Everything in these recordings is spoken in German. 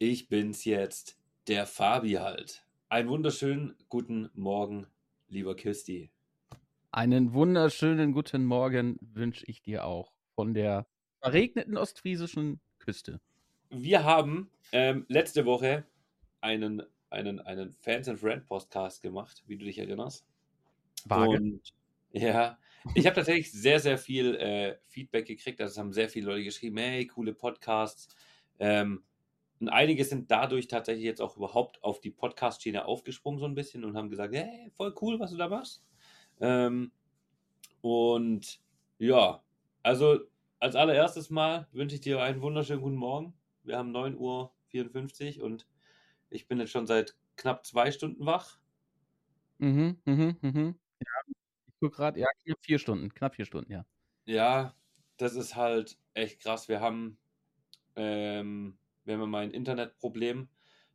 Ich bin's jetzt, der Fabi halt. Einen wunderschönen guten Morgen, lieber Kisti. Einen wunderschönen guten Morgen wünsche ich dir auch von der verregneten ostfriesischen Küste. Wir haben ähm, letzte Woche einen, einen, einen Fans and Friend Podcast gemacht, wie du dich erinnerst. Vage. Und ja, ich habe tatsächlich sehr, sehr viel äh, Feedback gekriegt. Also es haben sehr viele Leute geschrieben, hey, coole Podcasts. Ähm, und einige sind dadurch tatsächlich jetzt auch überhaupt auf die Podcast-Schiene aufgesprungen, so ein bisschen, und haben gesagt, hey, voll cool, was du da machst. Ähm, und ja, also als allererstes Mal wünsche ich dir einen wunderschönen guten Morgen. Wir haben 9.54 Uhr und ich bin jetzt schon seit knapp zwei Stunden wach. Mhm, mhm, mhm. Ja, ich gucke gerade, ja, knapp vier Stunden, knapp vier Stunden, ja. Ja, das ist halt echt krass. Wir haben, ähm, wir haben mein Internetproblem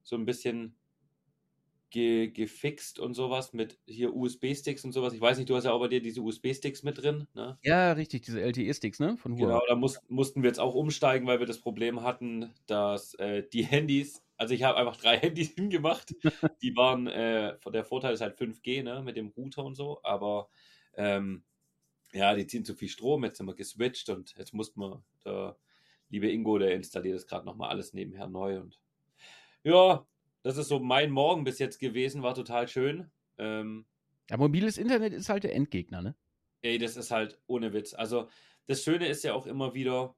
so ein bisschen ge gefixt und sowas mit hier USB-Sticks und sowas. Ich weiß nicht, du hast ja auch bei dir diese USB-Sticks mit drin, ne? Ja, richtig, diese LTE-Sticks, ne? Von Genau, Huawei. da muss, mussten wir jetzt auch umsteigen, weil wir das Problem hatten, dass äh, die Handys, also ich habe einfach drei Handys hingemacht, die waren, äh, der Vorteil ist halt 5G, ne, mit dem Router und so, aber ähm, ja, die ziehen zu viel Strom, jetzt sind wir geswitcht und jetzt mussten wir, der liebe Ingo, der installiert das gerade nochmal alles nebenher neu und ja, das ist so mein Morgen bis jetzt gewesen, war total schön. Ähm, Ja, mobiles Internet ist halt der Endgegner, ne? Ey, das ist halt ohne Witz. Also, das Schöne ist ja auch immer wieder,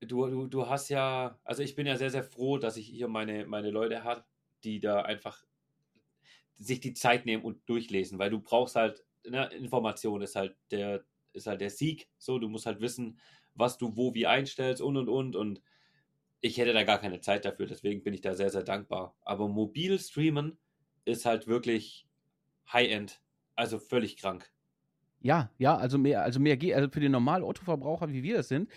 du, du, du hast ja, also ich bin ja sehr, sehr froh, dass ich hier meine, meine Leute habe, die da einfach sich die Zeit nehmen und durchlesen, weil du brauchst halt, ne, Information ist halt der, ist halt der Sieg. So, du musst halt wissen, was du wo wie einstellst und und und und ich hätte da gar keine Zeit dafür, deswegen bin ich da sehr, sehr dankbar. Aber mobil streamen ist halt wirklich High-End, also völlig krank. Ja, ja, also mehr, also mehr geht, also für den normalen Ottoverbraucher, wie wir es sind,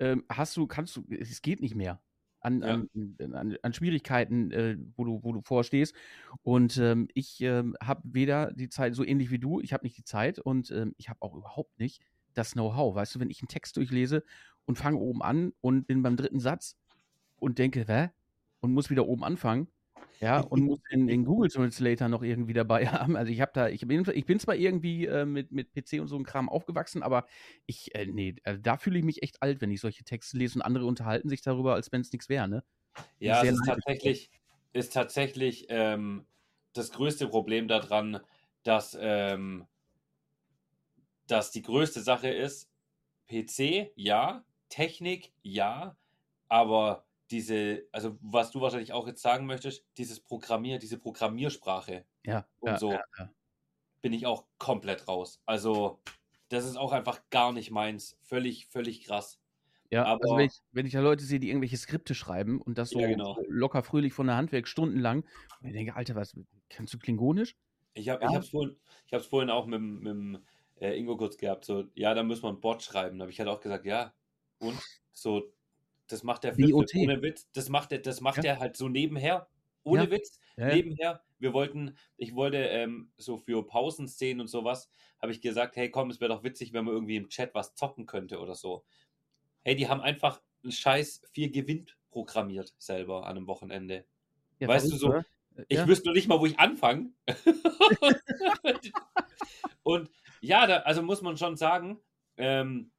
ähm, hast du, kannst du, es geht nicht mehr an, Ja. an, an, an Schwierigkeiten, äh, wo du, wo du vorstehst. Und ähm, ich ähm, habe weder die Zeit, so ähnlich wie du, ich habe nicht die Zeit und ähm, ich habe auch überhaupt nicht das Know-how. Weißt du, wenn ich einen Text durchlese und fange oben an und bin beim dritten Satz und denke, hä? Und muss wieder oben anfangen. Ja, und muss den, den Google Translator noch irgendwie dabei haben. Also ich habe da, ich bin, ich bin zwar irgendwie äh, mit, mit PC und so einem Kram aufgewachsen, aber ich, äh, nee, also da fühle ich mich echt alt, wenn ich solche Texte lese und andere unterhalten sich darüber, als wenn es nichts wäre, ne? Ja, ist tatsächlich, ist tatsächlich ähm, das größte Problem daran, dass, ähm, dass die größte Sache ist, PC, ja, Technik, ja, aber diese, also was du wahrscheinlich auch jetzt sagen möchtest, dieses Programmier, diese Programmiersprache Ja, und ja, so, ja, ja. bin ich auch komplett raus. Also, das ist auch einfach gar nicht meins. Völlig, völlig krass. Ja, also Aber- wenn ich, wenn ich da Leute sehe, die irgendwelche Skripte schreiben und das so, genau. locker fröhlich von der Hand weg, stundenlang, und ich denke, Alter, was, kannst du Klingonisch? Ich habe Ja. ich vorhin, ich vorhin auch mit, mit, dem, äh, Ingo kurz gehabt. So, ja, da müssen wir ein Bot schreiben. Da habe ich halt auch gesagt, ja, und so, das macht der Flip, ohne Witz. Das macht der, das macht Ja. der halt so nebenher. Ohne Ja. Witz. Ja. Nebenher. Wir wollten, ich wollte ähm, so für Pausenszenen und sowas, habe ich gesagt, hey komm, es wäre doch witzig, wenn man irgendwie im Chat was zocken könnte oder so. Hey, die haben einfach einen Scheiß 4 gewinnt programmiert selber an einem Wochenende. Weißt du, so, oder? Ich ja. wüsste noch nicht mal, wo ich anfange. und ja, da, also muss man schon sagen, ähm,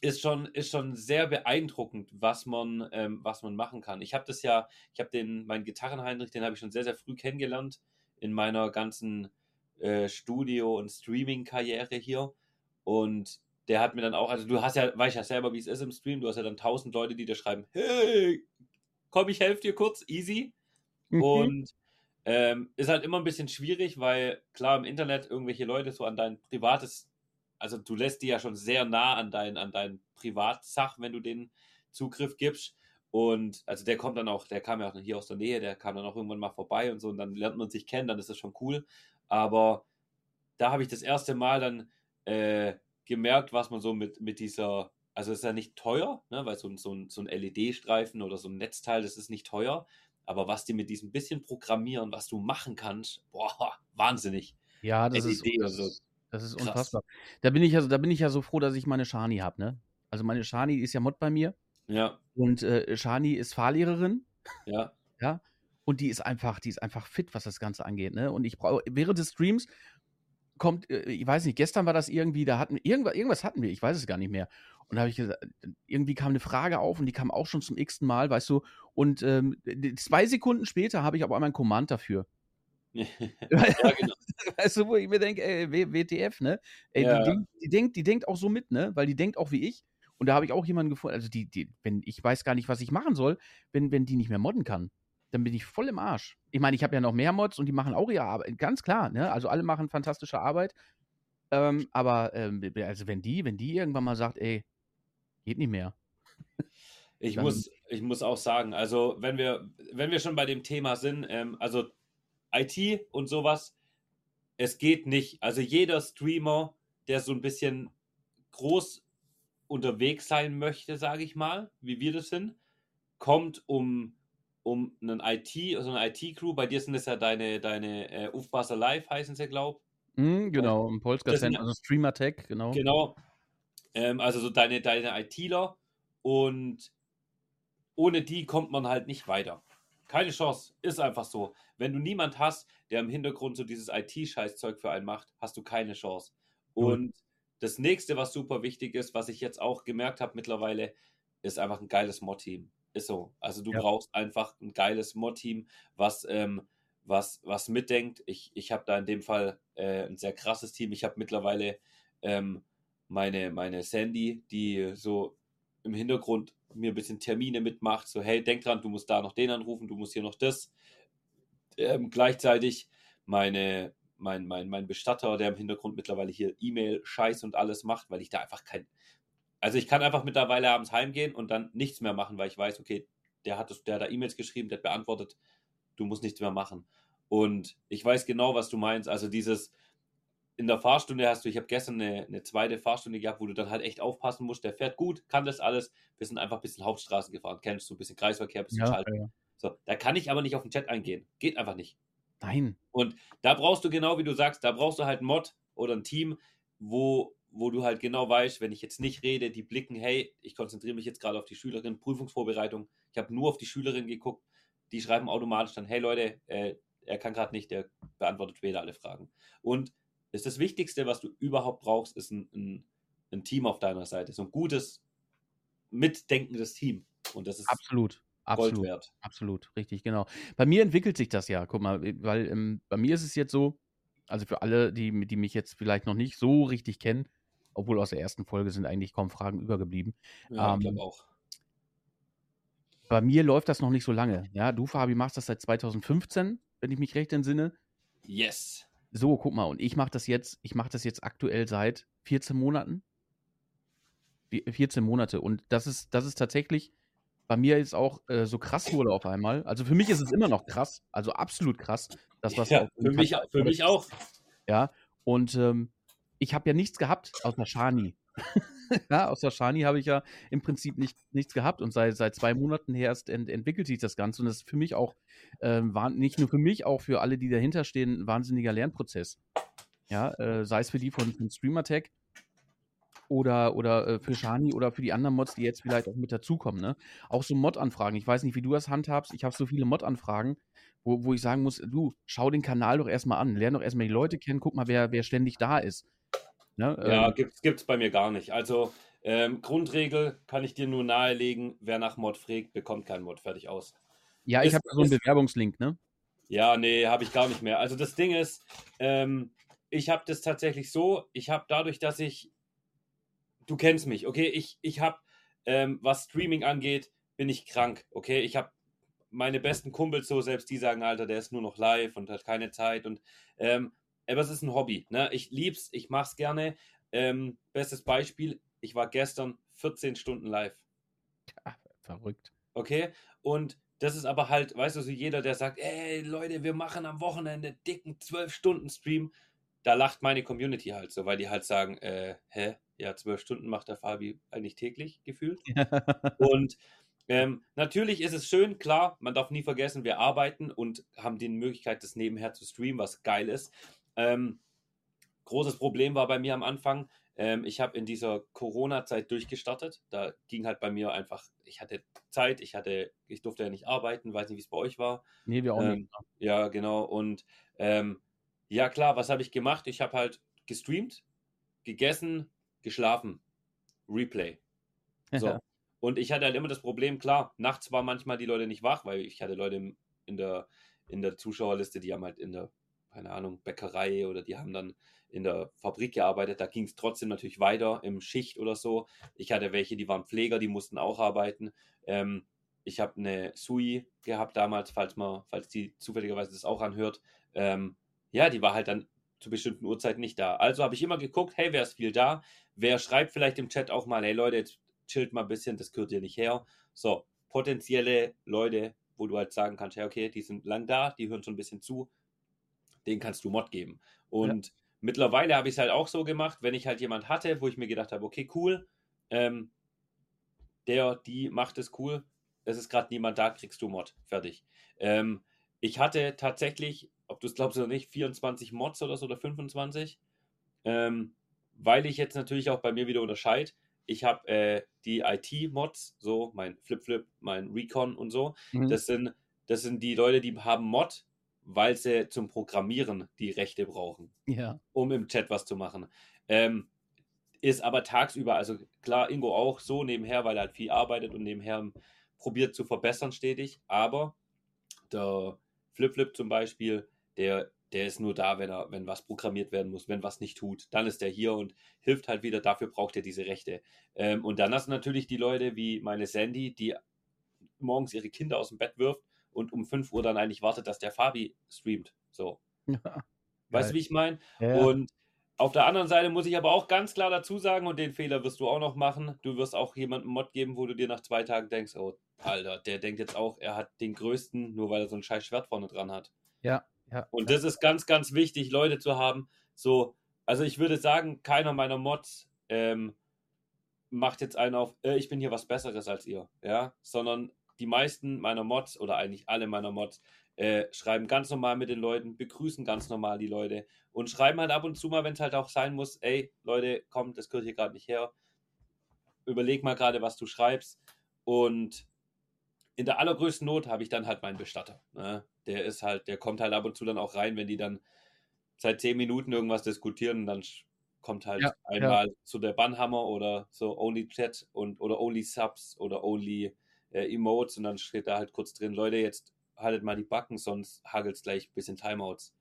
ist schon, ist schon sehr beeindruckend, was man, ähm, was man machen kann. Ich habe das ja, ich habe den, meinen Gitarrenheinrich, den habe ich schon sehr, sehr früh kennengelernt in meiner ganzen äh, Studio- und Streaming-Karriere hier. Und der hat mir dann auch, also du hast ja, weißt ja selber, wie es ist im Stream, du hast ja dann tausend Leute, die dir schreiben, hey, komm, ich helfe dir kurz, easy. Mhm. Und ähm, ist halt immer ein bisschen schwierig, weil klar im Internet irgendwelche Leute so an dein privates, also du lässt die ja schon sehr nah an dein, an dein Privatsach, wenn du den Zugriff gibst. Und also der kommt dann auch, der kam ja auch hier aus der Nähe, der kam dann auch irgendwann mal vorbei und so und dann lernt man sich kennen, dann ist das schon cool. Aber da habe ich das erste Mal dann äh, gemerkt, was man so mit, mit dieser, also ist ja nicht teuer, ne, weil so, so so ein LED-Streifen oder so ein Netzteil, das ist nicht teuer. Aber was die mit diesem bisschen Programmieren, was du machen kannst, boah, wahnsinnig. Ja, das ist, LED das, und so. ist- das ist Krass. unfassbar. Da bin ich ja, so- da bin ich ja so froh, dass ich meine Shani habe, ne? Also meine Shani ist ja Mod bei mir Ja, und äh, Shani ist Fahrlehrerin. ja, Ja. Und die ist einfach, die ist einfach fit, was das Ganze angeht. Ne? Und ich brauche, während des Streams kommt, äh, ich weiß nicht, gestern war das irgendwie, da hatten wir, irgendwas, irgendwas hatten wir, ich weiß es gar nicht mehr. Und da habe ich gesagt, irgendwie kam eine Frage auf und die kam auch schon zum x-ten Mal, weißt du. Und ähm, zwei Sekunden später habe ich aber einmal einen Command dafür. ja, genau. Weißt du, wo ich mir denke, ey, WTF, ne? Ey, ja. die, die, denkt, die denkt auch so mit, ne? Weil die denkt auch wie ich. Und da habe ich auch jemanden gefunden, also die, die, wenn, ich weiß gar nicht, was ich machen soll, wenn, wenn die nicht mehr modden kann dann bin ich voll im Arsch. Ich meine, ich habe ja noch mehr Mods und die machen auch ihre Arbeit. Ganz klar, ne? Also alle machen fantastische Arbeit. Ähm, aber ähm, also wenn die, wenn die irgendwann mal sagt, ey, geht nicht mehr. Ich muss, ich muss auch sagen, also wenn wir, wenn wir schon bei dem Thema sind, ähm, also IT und sowas, es geht nicht. Also jeder Streamer, der so ein bisschen groß unterwegs sein möchte, sage ich mal, wie wir das sind, kommt um um einen IT, also eine IT-Crew. Bei dir sind es ja deine, deine äh, Ufbasser Live heißen sie, glaube ich. Mm, genau, im Polska Center, also Streamer Tech, genau. Genau. Ähm, also so deine, deine ITler und ohne die kommt man halt nicht weiter. Keine Chance, ist einfach so. Wenn du niemand hast, der im Hintergrund so dieses IT-Scheißzeug für einen macht, hast du keine Chance. Und mhm. das nächste, was super wichtig ist, was ich jetzt auch gemerkt habe mittlerweile, ist einfach ein geiles Mod-Team. Ist so. Also du ja. brauchst einfach ein geiles Mod-Team, was, ähm, was, was mitdenkt. Ich, ich habe da in dem Fall äh, ein sehr krasses Team. Ich habe mittlerweile ähm, meine, meine Sandy, die so im Hintergrund mir ein bisschen Termine mitmacht. So, hey, denk dran, du musst da noch den anrufen, du musst hier noch das. Ähm, gleichzeitig meine, mein, mein, mein Bestatter, der im Hintergrund mittlerweile hier E-Mail-Scheiß und alles macht, weil ich da einfach kein, also ich kann einfach mittlerweile abends heimgehen und dann nichts mehr machen, weil ich weiß, okay, der hat, das, der hat da E-Mails geschrieben, der hat beantwortet, du musst nichts mehr machen. Und ich weiß genau, was du meinst. Also dieses, in der Fahrstunde hast du, ich habe gestern eine, eine, zweite Fahrstunde gehabt, wo du dann halt echt aufpassen musst, der fährt gut, kann das alles. Wir sind einfach ein bisschen Hauptstraßen gefahren, kennst du, ein bisschen Kreisverkehr, ein bisschen ja, Schalten. Ja. So, da kann ich aber nicht auf den Chat eingehen. Geht einfach nicht. Nein. Und da brauchst du genau, wie du sagst, da brauchst du halt ein Mod oder ein Team, wo wo du halt genau weißt, wenn ich jetzt nicht rede, die blicken, hey, ich konzentriere mich jetzt gerade auf die Schülerin, Prüfungsvorbereitung, ich habe nur auf die Schülerin geguckt, die schreiben automatisch dann, hey Leute, äh, er kann gerade nicht, der beantwortet später alle Fragen. Und ist das Wichtigste, was du überhaupt brauchst, ist ein, ein, ein Team auf deiner Seite, so ein gutes, mitdenkendes Team. Und das ist absolut. Absolut, wert. absolut, richtig, genau. Bei mir entwickelt sich das ja, guck mal, weil ähm, bei mir ist es jetzt so, also für alle, die, die mich jetzt vielleicht noch nicht so richtig kennen, obwohl aus der ersten Folge sind eigentlich kaum Fragen übergeblieben. Ja, ähm, ich auch. Bei mir läuft das noch nicht so lange. Ja, du, Fabi, machst das seit 2015, wenn ich mich recht entsinne. Yes. So, guck mal, und ich mache das jetzt, ich mache das jetzt aktuell seit 14 Monaten. 14 Monate. Und das ist, das ist tatsächlich bei mir jetzt auch äh, so krass wurde auf einmal. Also für mich ist es immer noch krass, also absolut krass. Das, was ja, für, mich, für mich auch. Ja, und ähm, ich habe ja nichts gehabt außer Shani. ja, außer Shani habe ich ja im Prinzip nicht, nichts gehabt und seit, seit zwei Monaten her erst ent, entwickelt sich das Ganze und das ist für mich auch, ähm, war, nicht nur für mich, auch für alle, die dahinter stehen, ein wahnsinniger Lernprozess. Ja, äh, sei es für die von, von StreamerTech oder, oder äh, für Shani oder für die anderen Mods, die jetzt vielleicht auch mit dazukommen. Ne? Auch so Mod-Anfragen. Ich weiß nicht, wie du das handhabst. Ich habe so viele Mod-Anfragen, wo, wo ich sagen muss, du, schau den Kanal doch erstmal an. Lern doch erstmal die Leute kennen, guck mal, wer, wer ständig da ist. Ne? Ja, ähm, gibt es bei mir gar nicht. Also ähm, Grundregel kann ich dir nur nahelegen, wer nach Mod fragt, bekommt keinen Mod. Fertig aus. Ja, ich habe so einen Bewerbungslink, ne? Ja, nee, habe ich gar nicht mehr. Also das Ding ist, ähm, ich habe das tatsächlich so, ich habe dadurch, dass ich, du kennst mich, okay, ich, ich habe, ähm, was Streaming angeht, bin ich krank, okay, ich habe meine besten Kumpels so, selbst die sagen, Alter, der ist nur noch live und hat keine Zeit und ähm, aber es ist ein Hobby. Ne? Ich lieb's, ich mach's gerne. Ähm, bestes Beispiel, ich war gestern 14 Stunden live. Ja, verrückt. Okay, und das ist aber halt, weißt du, so jeder, der sagt, ey Leute, wir machen am Wochenende dicken 12-Stunden-Stream, da lacht meine Community halt so, weil die halt sagen, äh, hä, ja, 12 Stunden macht der Fabi eigentlich täglich gefühlt. und ähm, natürlich ist es schön, klar, man darf nie vergessen, wir arbeiten und haben die Möglichkeit, das nebenher zu streamen, was geil ist. Ähm, großes Problem war bei mir am Anfang, Ähm, ich habe in dieser Corona-Zeit durchgestartet. Da ging halt bei mir einfach, ich hatte Zeit, ich hatte, ich durfte ja nicht arbeiten, weiß nicht, wie es bei euch war. Nee, wir auch Ähm, nicht. ja, genau. Und ähm, ja, klar, was habe ich gemacht? Ich habe halt gestreamt, gegessen, geschlafen. Replay. So. Und ich hatte halt immer das Problem, klar, nachts waren manchmal die Leute nicht wach, weil ich hatte Leute in der, in der Zuschauerliste, die haben halt in der, keine Ahnung, Bäckerei oder die haben dann in der Fabrik gearbeitet. Da ging es trotzdem natürlich weiter im Schicht oder so. Ich hatte welche, die waren Pfleger, die mussten auch arbeiten. Ähm, ich habe eine Sui gehabt damals, falls man, falls die zufälligerweise das auch anhört. Ähm, ja, die war halt dann zu bestimmten Uhrzeiten nicht da. Also habe ich immer geguckt, hey, wer ist viel da? Wer schreibt vielleicht im Chat auch mal, hey Leute, jetzt chillt mal ein bisschen, das gehört dir nicht her. So, potenzielle Leute, wo du halt sagen kannst, hey, okay, die sind lang da, die hören schon ein bisschen zu, denen kannst du Mod geben. Und mittlerweile habe ich es halt auch so gemacht, wenn ich halt jemand hatte, wo ich mir gedacht habe, okay, cool, ähm, der, die macht es cool, es ist gerade niemand da, kriegst du Mod. Fertig. Ähm, ich hatte tatsächlich, ob du es glaubst oder nicht, 24 Mods oder so oder 25. Ähm, weil ich jetzt natürlich auch bei mir wieder unterscheide. Ich habe äh, die IT-Mods, so mein Flip-Flip, mein Recon und so. Mhm. Das sind, das sind die Leute, die haben Mod, weil sie zum Programmieren die Rechte brauchen ja. um im Chat was zu machen. Ähm, ist aber tagsüber, also klar, Ingo auch so nebenher, weil er halt viel arbeitet und nebenher probiert zu verbessern stetig, aber der Flip-Flip zum Beispiel, der, der ist nur da, wenn er, wenn was programmiert werden muss, wenn was nicht tut, dann ist der hier und hilft halt wieder, dafür braucht er diese Rechte. Ähm, und dann hast du natürlich die Leute wie meine Sandy, die morgens ihre Kinder aus dem Bett wirft und um 5 Uhr dann eigentlich wartet, dass der Fabi streamt. So. Weißt du, wie ich meine? Ja. Und auf der anderen Seite muss ich aber auch ganz klar dazu sagen, und den Fehler wirst du auch noch machen, du wirst auch jemandem Mod geben, wo du dir nach zwei Tagen denkst, oh, Alter, der denkt jetzt auch, er hat den größten, nur weil er so ein scheiß Schwert vorne dran hat. ja, ja. Und das ist ganz, ganz wichtig, Leute zu haben. So, also ich würde sagen, keiner meiner Mods ähm, macht jetzt einen auf, äh, ich bin hier was Besseres als ihr, ja, sondern die meisten meiner Mods oder eigentlich alle meiner Mods äh, schreiben ganz normal mit den Leuten, begrüßen ganz normal die Leute und schreiben halt ab und zu mal, wenn es halt auch sein muss, ey, Leute, komm, das gehört hier gerade nicht her. Überleg mal gerade, was du schreibst. Und in der allergrößten Not habe ich dann halt meinen Bestatter. Ne? Der ist halt, der kommt halt ab und zu dann auch rein, wenn die dann seit zehn Minuten irgendwas diskutieren, dann sch- kommt halt Ja, einmal zu der Bannhammer oder so Only Chat und oder Only Subs oder Only äh, Emotes und dann steht da halt kurz drin, Leute, jetzt haltet mal die Backen, sonst hagelt's gleich ein bisschen Timeouts.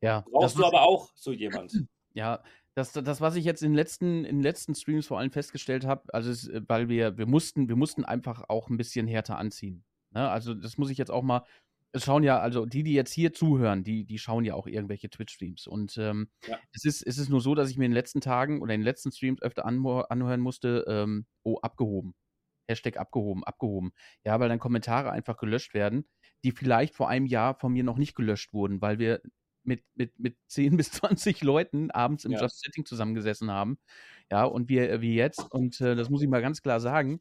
ja. Brauchst du aber auch so jemand. Ja, das, das, was ich jetzt in den letzten, in den letzten Streams vor allem festgestellt habe, also es, äh, weil wir, wir mussten, wir mussten einfach auch ein bisschen härter anziehen. Ne? Also das muss ich jetzt auch mal. Es schauen ja, also die, die jetzt hier zuhören, die, die schauen ja auch irgendwelche Twitch-Streams. Und ähm, Ja. es, ist, es ist nur so, dass ich mir in den letzten Tagen oder in den letzten Streams öfter anhören musste, ähm, oh, abgehoben. Hashtag abgehoben, abgehoben. Ja, weil dann Kommentare einfach gelöscht werden, die vielleicht vor einem Jahr von mir noch nicht gelöscht wurden, weil wir mit, mit, mit 10 bis 20 Leuten abends im Ja. Just Setting zusammengesessen haben. Ja, und wir, wie jetzt, und äh, das muss ich mal ganz klar sagen,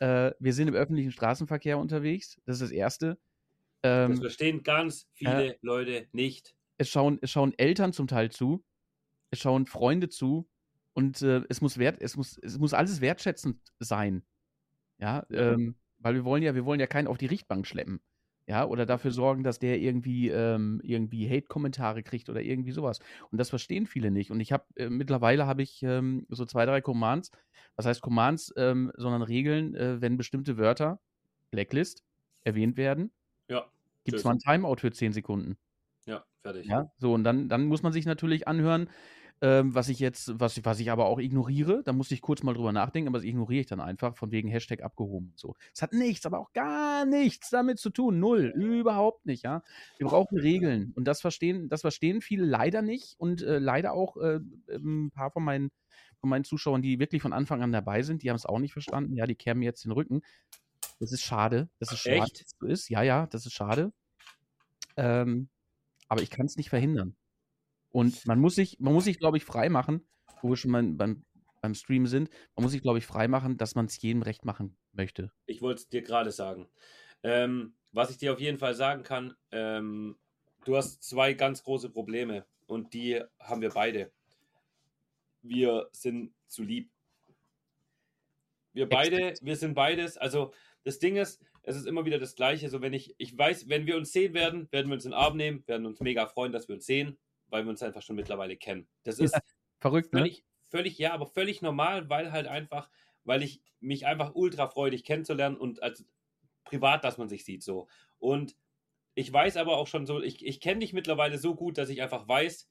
äh, wir sind im öffentlichen Straßenverkehr unterwegs. Das ist das Erste. Das Ähm, verstehen ganz viele Leute nicht. es, schauen, es schauen Eltern zum Teil zu, es schauen Freunde zu und äh, es, muss wert, es, muss, es muss alles wertschätzend sein. Ja, Ja. Ähm, weil wir wollen ja, wir wollen ja keinen auf die Richtbank schleppen. Ja, oder dafür sorgen, dass der irgendwie, ähm, irgendwie Hate-Kommentare kriegt oder irgendwie sowas. Und das verstehen viele nicht. Und ich habe, äh, mittlerweile habe ich ähm, so zwei, drei Commands, was heißt Commands, ähm, sondern Regeln, äh, wenn bestimmte Wörter, Blacklist, erwähnt werden, Ja, gibt es mal ein Timeout für 10 Sekunden. ja, fertig. Ja, so, und dann, dann muss man sich natürlich anhören, ähm, was ich jetzt, was, ich- was ich aber auch ignoriere. Da muss ich kurz mal drüber nachdenken, aber das ignoriere ich dann einfach, von wegen Hashtag abgehoben und so. Es hat nichts, aber auch gar nichts damit zu tun. Null. Überhaupt nicht, ja. Wir brauchen Regeln. Und das verstehen, das verstehen viele leider nicht und äh, leider auch äh, ein paar von meinen, von meinen Zuschauern, die wirklich von Anfang an dabei sind, die haben es auch nicht verstanden. Ja, die kehren mir jetzt den Rücken. Das ist schade. Das ist schade, Echt? dass es so ist. Ja, ja, das ist schade. Ähm, aber ich kann es nicht verhindern. Und man muss sich, man muss sich, glaube ich, frei machen, wo wir schon mal beim, beim Stream sind, man muss sich, glaube ich, frei machen, dass man es jedem recht machen möchte. Ich wollte es dir gerade sagen. Ähm, was ich dir auf jeden Fall sagen kann, ähm, du hast zwei ganz große Probleme und die haben wir beide. wir sind zu lieb. Wir beide, wir sind beides, also das Ding ist, es ist immer wieder das Gleiche. So, wenn ich, ich weiß, wenn wir uns sehen werden, werden wir uns in den Arm nehmen, werden uns mega freuen, dass wir uns sehen, weil wir uns einfach schon mittlerweile kennen. Das ist ja, verrückt, ne? völlig, ne? völlig, ja, aber völlig normal, weil halt einfach, weil ich mich einfach ultra freue, dich kennenzulernen und als privat, dass man sich sieht so. Und ich weiß aber auch schon so, ich, ich kenne dich mittlerweile so gut, dass ich einfach weiß,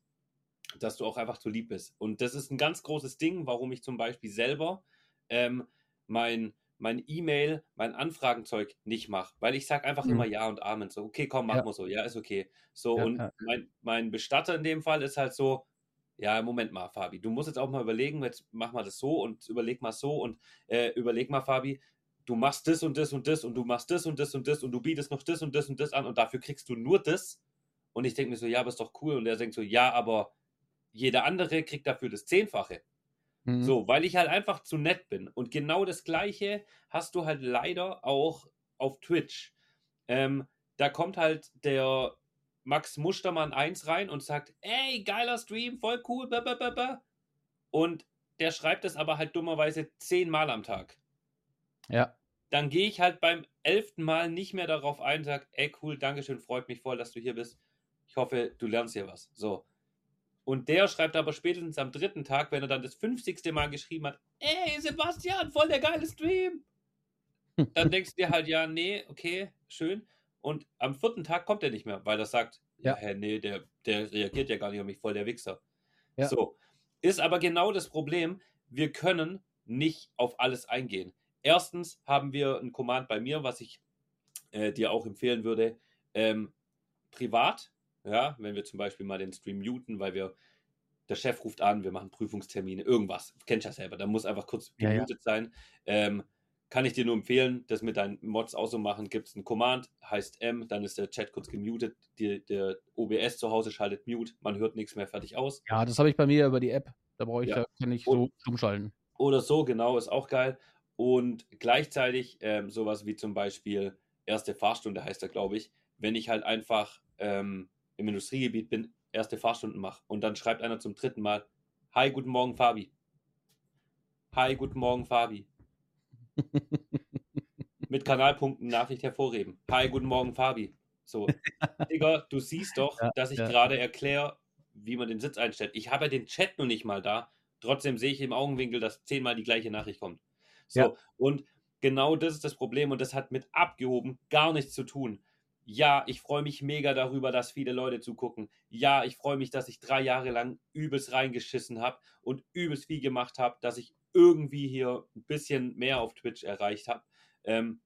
dass du auch einfach zu lieb bist. Und das ist ein ganz großes Ding, warum ich zum Beispiel selber ähm, mein mein E-Mail, mein Anfragenzeug nicht mache, weil ich sage einfach mhm. immer Ja und Amen. So, okay, komm, machen ja. wir so, ja, ist okay. So, ja, und ja. Mein, mein Bestatter in dem Fall ist halt so, ja, Moment mal, Fabi, du musst jetzt auch mal überlegen, jetzt mach mal das so und überleg mal so und äh, überleg mal, Fabi, du machst das und das und das und du machst das und das und das und du bietest noch das und das und das an und dafür kriegst du nur das. Und ich denke mir so, ja, aber ist doch cool. Und er denkt so, ja, aber jeder andere kriegt dafür das Zehnfache. Mhm. So, weil ich halt einfach zu nett bin. Und genau das Gleiche hast du halt leider auch auf Twitch. Ähm, da kommt halt der Max Mustermann 1 rein und sagt, ey, geiler Stream, voll cool, blablabla. und der schreibt es aber halt dummerweise zehnmal am Tag. Ja. Dann gehe ich halt beim elften Mal nicht mehr darauf ein und sage, ey, cool, Dankeschön, freut mich voll, dass du hier bist. Ich hoffe, du lernst hier was. So. Und der schreibt aber spätestens am dritten Tag, wenn er dann das 50. Mal geschrieben hat, ey Sebastian, voll der geile Stream. Dann denkst du dir halt, ja, nee, okay, schön. Und am vierten Tag kommt er nicht mehr, weil er sagt, ja, hä, nee, der, der reagiert ja gar nicht auf mich, voll der Wichser. Ja. So. Ist aber genau das Problem, wir können nicht auf alles eingehen. Erstens haben wir ein Command bei mir, was ich äh, dir auch empfehlen würde, ähm, privat ja, wenn wir zum Beispiel mal den Stream muten, weil wir, der Chef ruft an, wir machen Prüfungstermine, irgendwas. Kennst du ja selber, da muss einfach kurz ja, gemutet ja. sein. Ähm, kann ich dir nur empfehlen, das mit deinen Mods auch so machen. Gibt es ein Command, heißt M, dann ist der Chat kurz gemutet, die, der OBS zu Hause schaltet Mute, man hört nichts mehr fertig aus. Ja, das habe ich bei mir über die App. Da brauche ich, ja. da kann ich so umschalten. Oder so, genau, ist auch geil. Und gleichzeitig ähm, sowas wie zum Beispiel erste Fahrstunde heißt er, glaube ich, wenn ich halt einfach ähm, im Industriegebiet bin, erste Fahrstunden mache. Und dann schreibt einer zum dritten Mal, Hi, guten Morgen, Fabi. Hi, guten Morgen, Fabi. Mit Kanalpunkten Nachricht hervorheben. Hi, guten Morgen, Fabi. So, Digga, du siehst doch, ja, dass ich ja. gerade erkläre, wie man den Sitz einstellt. Ich habe ja den Chat noch nicht mal da. Trotzdem sehe ich im Augenwinkel, dass zehnmal die gleiche Nachricht kommt. So, ja. und genau das ist das Problem und das hat mit abgehoben gar nichts zu tun. Ja, ich freue mich mega darüber, dass viele Leute zugucken. Ja, ich freue mich, dass ich drei Jahre lang übelst reingeschissen habe und übelst viel gemacht habe, dass ich irgendwie hier ein bisschen mehr auf Twitch erreicht habe. Ähm,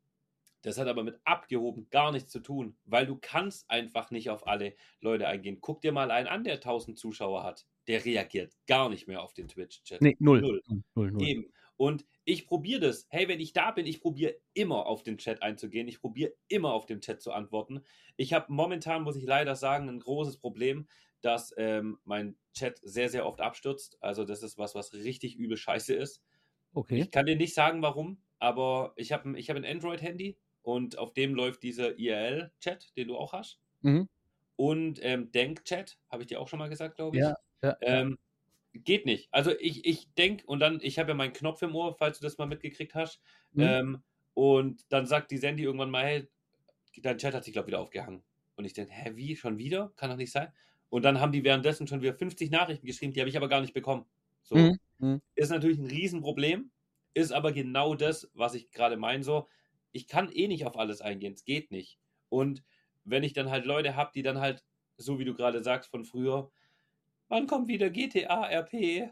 das hat aber mit abgehoben gar nichts zu tun, weil du kannst einfach nicht auf alle Leute eingehen. Guck dir mal einen an, der 1000 Zuschauer hat. Der reagiert gar nicht mehr auf den Twitch-Chat. Nee, null. Null. null, null. Eben. Und ich probiere das. Hey, wenn ich da bin, ich probiere immer auf den Chat einzugehen. Ich probiere immer auf den Chat zu antworten. Ich habe momentan, muss ich leider sagen, ein großes Problem, dass ähm, mein Chat sehr, sehr oft abstürzt. Also das ist was, was richtig übel scheiße ist. Okay. Ich kann dir nicht sagen, warum, aber ich habe ich hab ein Android-Handy und auf dem läuft dieser IRL-Chat, den du auch hast. Mhm. Und ähm, Denk-Chat, habe ich dir auch schon mal gesagt, glaube ich. Ja, ja, ähm, geht nicht. Also ich, ich denke, und dann, ich habe ja meinen Knopf im Ohr, falls du das mal mitgekriegt hast. Mhm. Ähm, und dann sagt die Sandy irgendwann mal, hey, dein Chat hat sich, glaube ich, wieder aufgehangen. Und ich denke, hä, wie? Schon wieder? Kann doch nicht sein. Und dann haben die währenddessen schon wieder 50 Nachrichten geschrieben, die habe ich aber gar nicht bekommen. So. Mhm. mhm. Ist natürlich ein Riesenproblem, ist aber genau das, was ich gerade meine. So, ich kann eh nicht auf alles eingehen, es geht nicht. Und wenn ich dann halt Leute habe, die dann halt, so wie du gerade sagst, von früher, wann kommt wieder GTA RP?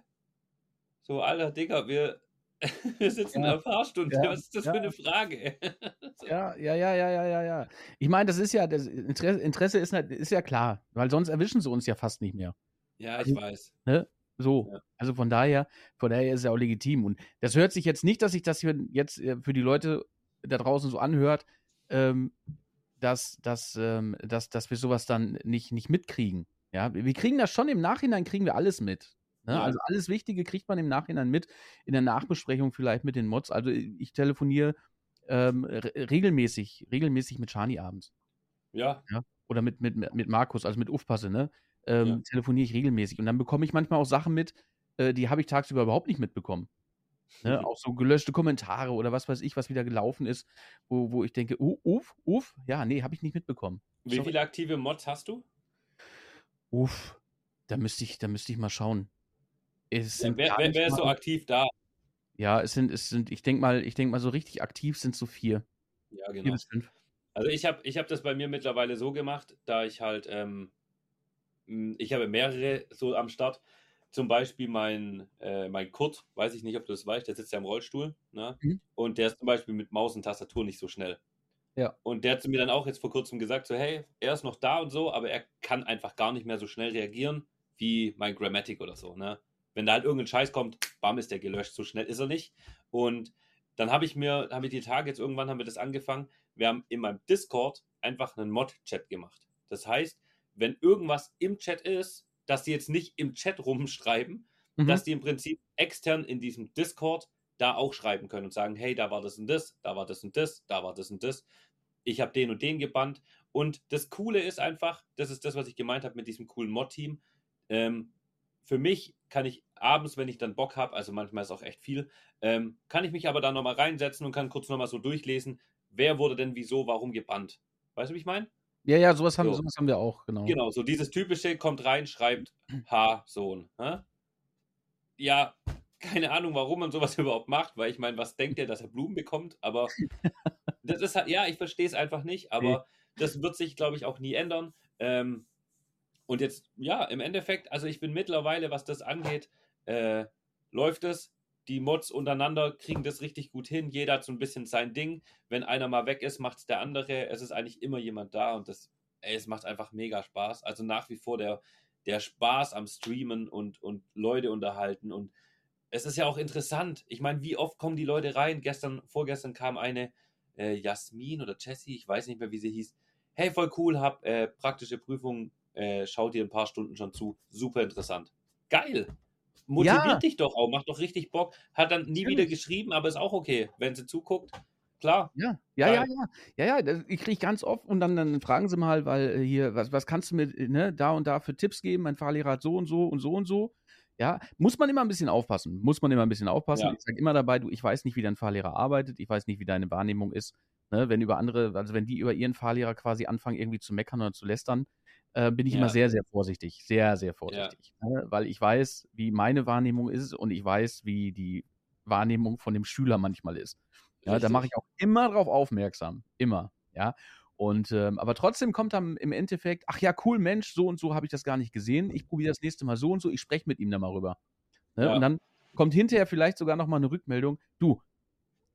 So, alter Digga, wir, wir sitzen ja. in der Fahrstunde. Ja. Was ist das ja. für eine Frage? so. Ja, ja, ja, ja, ja, ja, ja. Ich meine, das ist ja, das Interesse, Interesse ist, ist, ja klar, weil sonst erwischen sie uns ja fast nicht mehr. Ja, ich also, weiß. Ne? So, ja. also von daher, von daher ist es ja auch legitim. Und das hört sich jetzt nicht, dass sich das hier jetzt äh, für die Leute da draußen so anhört, ähm, dass, dass, ähm, dass, dass wir sowas dann nicht, nicht mitkriegen. Ja, wir kriegen das schon im Nachhinein, kriegen wir alles mit. Ne? Ja. Also alles Wichtige kriegt man im Nachhinein mit, in der Nachbesprechung vielleicht mit den Mods. Also ich telefoniere ähm, regelmäßig, regelmäßig mit Shani abends. Ja. ja. Oder mit, mit, mit Markus, also mit Ufpasse, ne? Ähm, ja. Telefoniere ich regelmäßig. Und dann bekomme ich manchmal auch Sachen mit, äh, die habe ich tagsüber überhaupt nicht mitbekommen. Ne? Mhm. Auch so gelöschte Kommentare oder was weiß ich, was wieder gelaufen ist, wo, wo ich denke, uh, uff, uff, ja, nee, habe ich nicht mitbekommen. Wie viele aktive Mods hast du? Uff, da müsste ich, da müsste ich mal schauen. Es Ja, wer, wer, wer ist so aktiv da? ja, es sind, es sind, ich denke mal, ich denke mal, so richtig aktiv sind so vier. Ja, Vier genau. bis fünf. Also ich habe ich hab das bei mir mittlerweile so gemacht, da ich halt, ähm, m, ich habe mehrere so am Start. Zum Beispiel mein, äh, mein Kurt, weiß ich nicht, ob du das weißt, der sitzt ja im Rollstuhl, ne? Mhm. Und der ist zum Beispiel mit Maus und Tastatur nicht so schnell. Ja. Und der hat zu mir dann auch jetzt vor kurzem gesagt, so, hey, er ist noch da und so, aber er kann einfach gar nicht mehr so schnell reagieren wie mein Grammatic oder so, ne? Wenn da halt irgendein Scheiß kommt, bam, ist der gelöscht, so schnell ist er nicht. Und dann habe ich mir, habe ich die Tage jetzt irgendwann haben wir das angefangen, wir haben in meinem Discord einfach einen Mod-Chat gemacht. Das heißt, wenn irgendwas im Chat ist, dass die jetzt nicht im Chat rumschreiben, Mhm. dass die im Prinzip extern in diesem Discord da auch schreiben können und sagen, hey, da war das und das, da war das und das, da war das und das. Ich habe den und den gebannt. Und das Coole ist einfach, das ist das, was ich gemeint habe mit diesem coolen Mod-Team. Ähm, für mich kann ich abends, wenn ich dann Bock habe, also manchmal ist auch echt viel, ähm, kann ich mich aber da nochmal reinsetzen und kann kurz nochmal so durchlesen, wer wurde denn wieso, warum gebannt. Weißt du, wie ich meine? Ja, ja, sowas haben, So. sowas haben wir auch, genau. Genau, so dieses typische kommt rein, schreibt H-Sohn. hä? Ja, keine Ahnung, warum man sowas überhaupt macht, weil ich meine, was denkt er, dass er Blumen bekommt? Aber das ist halt, ja, ich verstehe es einfach nicht, aber das wird sich, glaube ich, auch nie ändern. Ähm, und jetzt, ja, im Endeffekt, also ich bin mittlerweile, was das angeht, äh, läuft es. Die Mods untereinander kriegen das richtig gut hin. Jeder hat so ein bisschen sein Ding. Wenn einer mal weg ist, macht es der andere. Es ist eigentlich immer jemand da und das, ey, es macht einfach mega Spaß. Also nach wie vor der, der Spaß am Streamen und, und Leute unterhalten. Und es ist ja auch interessant. Ich meine, wie oft kommen die Leute rein? Gestern, vorgestern kam eine äh, Jasmin oder Jessie, ich weiß nicht mehr, wie sie hieß. Hey, voll cool, hab äh, praktische Prüfung, äh, schau dir ein paar Stunden schon zu. Super interessant. Geil. Motiviert Ja. dich doch auch, macht doch richtig Bock. Hat dann nie Natürlich. wieder geschrieben, aber ist auch okay. Wenn sie zuguckt, klar. Ja, ja, ja, ja. Ja, ja, ich kriege ganz oft und dann, dann fragen sie mal, weil äh, hier, was, was kannst du mir äh, ne, da und da für Tipps geben? Mein Fahrlehrer hat so und so und so und so. Ja, muss man immer ein bisschen aufpassen. Muss man immer ein bisschen aufpassen. Ja. Ich sage immer dabei, du, ich weiß nicht, wie dein Fahrlehrer arbeitet, ich weiß nicht, wie deine Wahrnehmung ist. Ne, wenn über andere, also wenn die über ihren Fahrlehrer quasi anfangen, irgendwie zu meckern oder zu lästern, äh, bin ich Ja. immer sehr, sehr vorsichtig. Sehr, sehr vorsichtig. Ne, weil ich weiß, wie meine Wahrnehmung ist und ich weiß, wie die Wahrnehmung von dem Schüler manchmal ist. Ja, da mache ich auch immer drauf aufmerksam. Immer. Ja. Und ähm, aber trotzdem kommt dann im Endeffekt, ach ja, cool, Mensch, so und so habe ich das gar nicht gesehen. Ich probiere das nächste Mal so und so, ich spreche mit ihm dann mal rüber. Ne? Ja. Und dann kommt hinterher vielleicht sogar noch mal eine Rückmeldung. Du,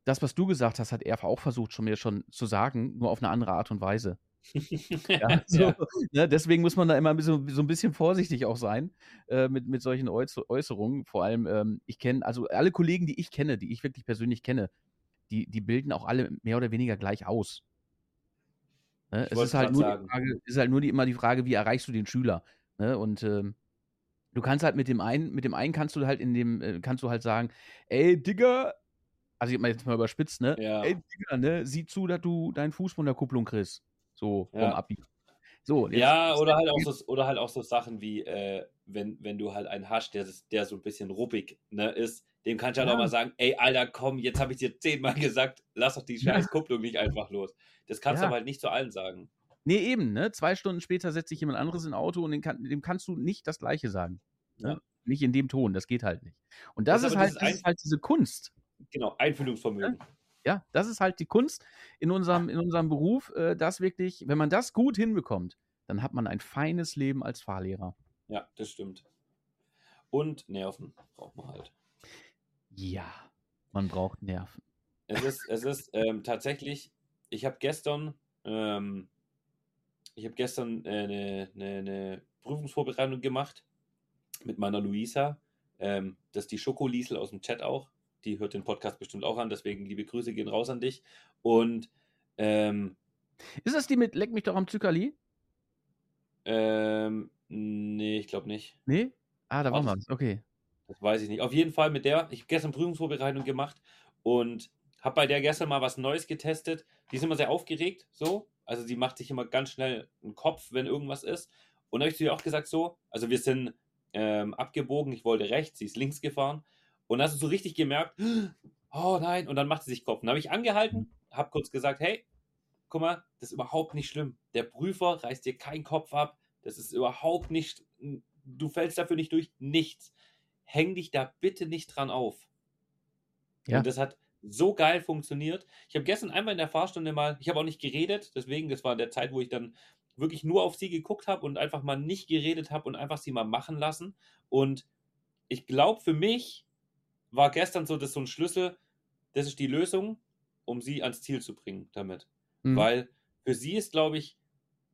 das, was du gesagt hast, hat er auch versucht, schon mir schon zu sagen, nur auf eine andere Art und Weise. Ja, so, Ja. Ne, deswegen muss man da immer bisschen, so ein bisschen vorsichtig auch sein äh, mit, mit solchen Äuß Äußerungen. Vor allem, ähm, ich kenne, also alle Kollegen, die ich kenne, die ich wirklich persönlich kenne, die, die bilden auch alle mehr oder weniger gleich aus. Ne? Es ist halt, nur sagen. die Frage, ist halt nur die, immer die Frage, wie erreichst du den Schüler? Ne? Und ähm, du kannst halt mit dem einen, mit dem einen kannst du halt in dem, äh, kannst du halt sagen, ey, Digga, also ich mal jetzt mal überspitzt, ne? Ja. Ey, Digga, ne, sieh zu, dass du deinen Fuß von der Kupplung kriegst. So, vom Ja. Abi. So, Ja, oder halt auch so, oder halt auch so Sachen wie, äh, wenn, wenn du halt einen hast, der, der so ein bisschen ruppig ne, ist, dem kannst du halt Ja. auch mal sagen, ey, Alter, komm, jetzt habe ich dir zehnmal gesagt, lass doch die scheiß Kupplung nicht einfach los. Das kannst du aber halt nicht zu allen sagen. Nee, eben, ne? Zwei Stunden später setzt sich jemand anderes in ein Auto und dem, kann, dem kannst du nicht das Gleiche sagen. Ne? Nicht in dem Ton, das geht halt nicht. Und das, Das ist halt, das ist halt diese Kunst. Genau, Einfühlungsvermögen. Ja, das ist halt die Kunst in unserem, in unserem Beruf, äh, das wirklich, wenn man das gut hinbekommt, dann hat man ein feines Leben als Fahrlehrer. Ja, das stimmt. Und Nerven braucht man halt. Ja, man braucht Nerven. Es ist, es ist ähm, tatsächlich, ich habe gestern, ähm, ich habe gestern äh, eine, eine, eine Prüfungsvorbereitung gemacht mit meiner Luisa. Ähm, das ist die Schokoliesel aus dem Chat auch. Die hört den Podcast bestimmt auch an, deswegen liebe Grüße gehen raus an dich. Und ähm, Ist das die mit Leck mich doch am Zuckerli? ähm, nee, ich glaube nicht. Nee? Ah, da war was. Okay. Das weiß ich nicht. Auf jeden Fall mit der, ich habe gestern Prüfungsvorbereitung gemacht und habe bei der gestern mal was Neues getestet. Die ist immer sehr aufgeregt, so. Also sie macht sich immer ganz schnell einen Kopf, wenn irgendwas ist. Und da habe ich zu ihr auch gesagt, so, also wir sind ähm, abgebogen, ich wollte rechts, sie ist links gefahren. Und hast du so richtig gemerkt, oh nein, und dann macht sie sich Kopf. Dann habe ich angehalten, habe kurz gesagt, hey, guck mal, das ist überhaupt nicht schlimm. Der Prüfer reißt dir keinen Kopf ab, das ist überhaupt nicht, du fällst dafür nicht durch, nichts. Häng dich da bitte nicht dran auf. Ja. Und das hat so geil funktioniert. Ich habe gestern einmal in der Fahrstunde mal, ich habe auch nicht geredet, deswegen, das war der Zeit, wo ich dann wirklich nur auf sie geguckt habe und einfach mal nicht geredet habe und einfach sie mal machen lassen. Und ich glaube, für mich war gestern so das so ein Schlüssel, das ist die Lösung, um sie ans Ziel zu bringen damit. Mhm. Weil für sie ist, glaube ich,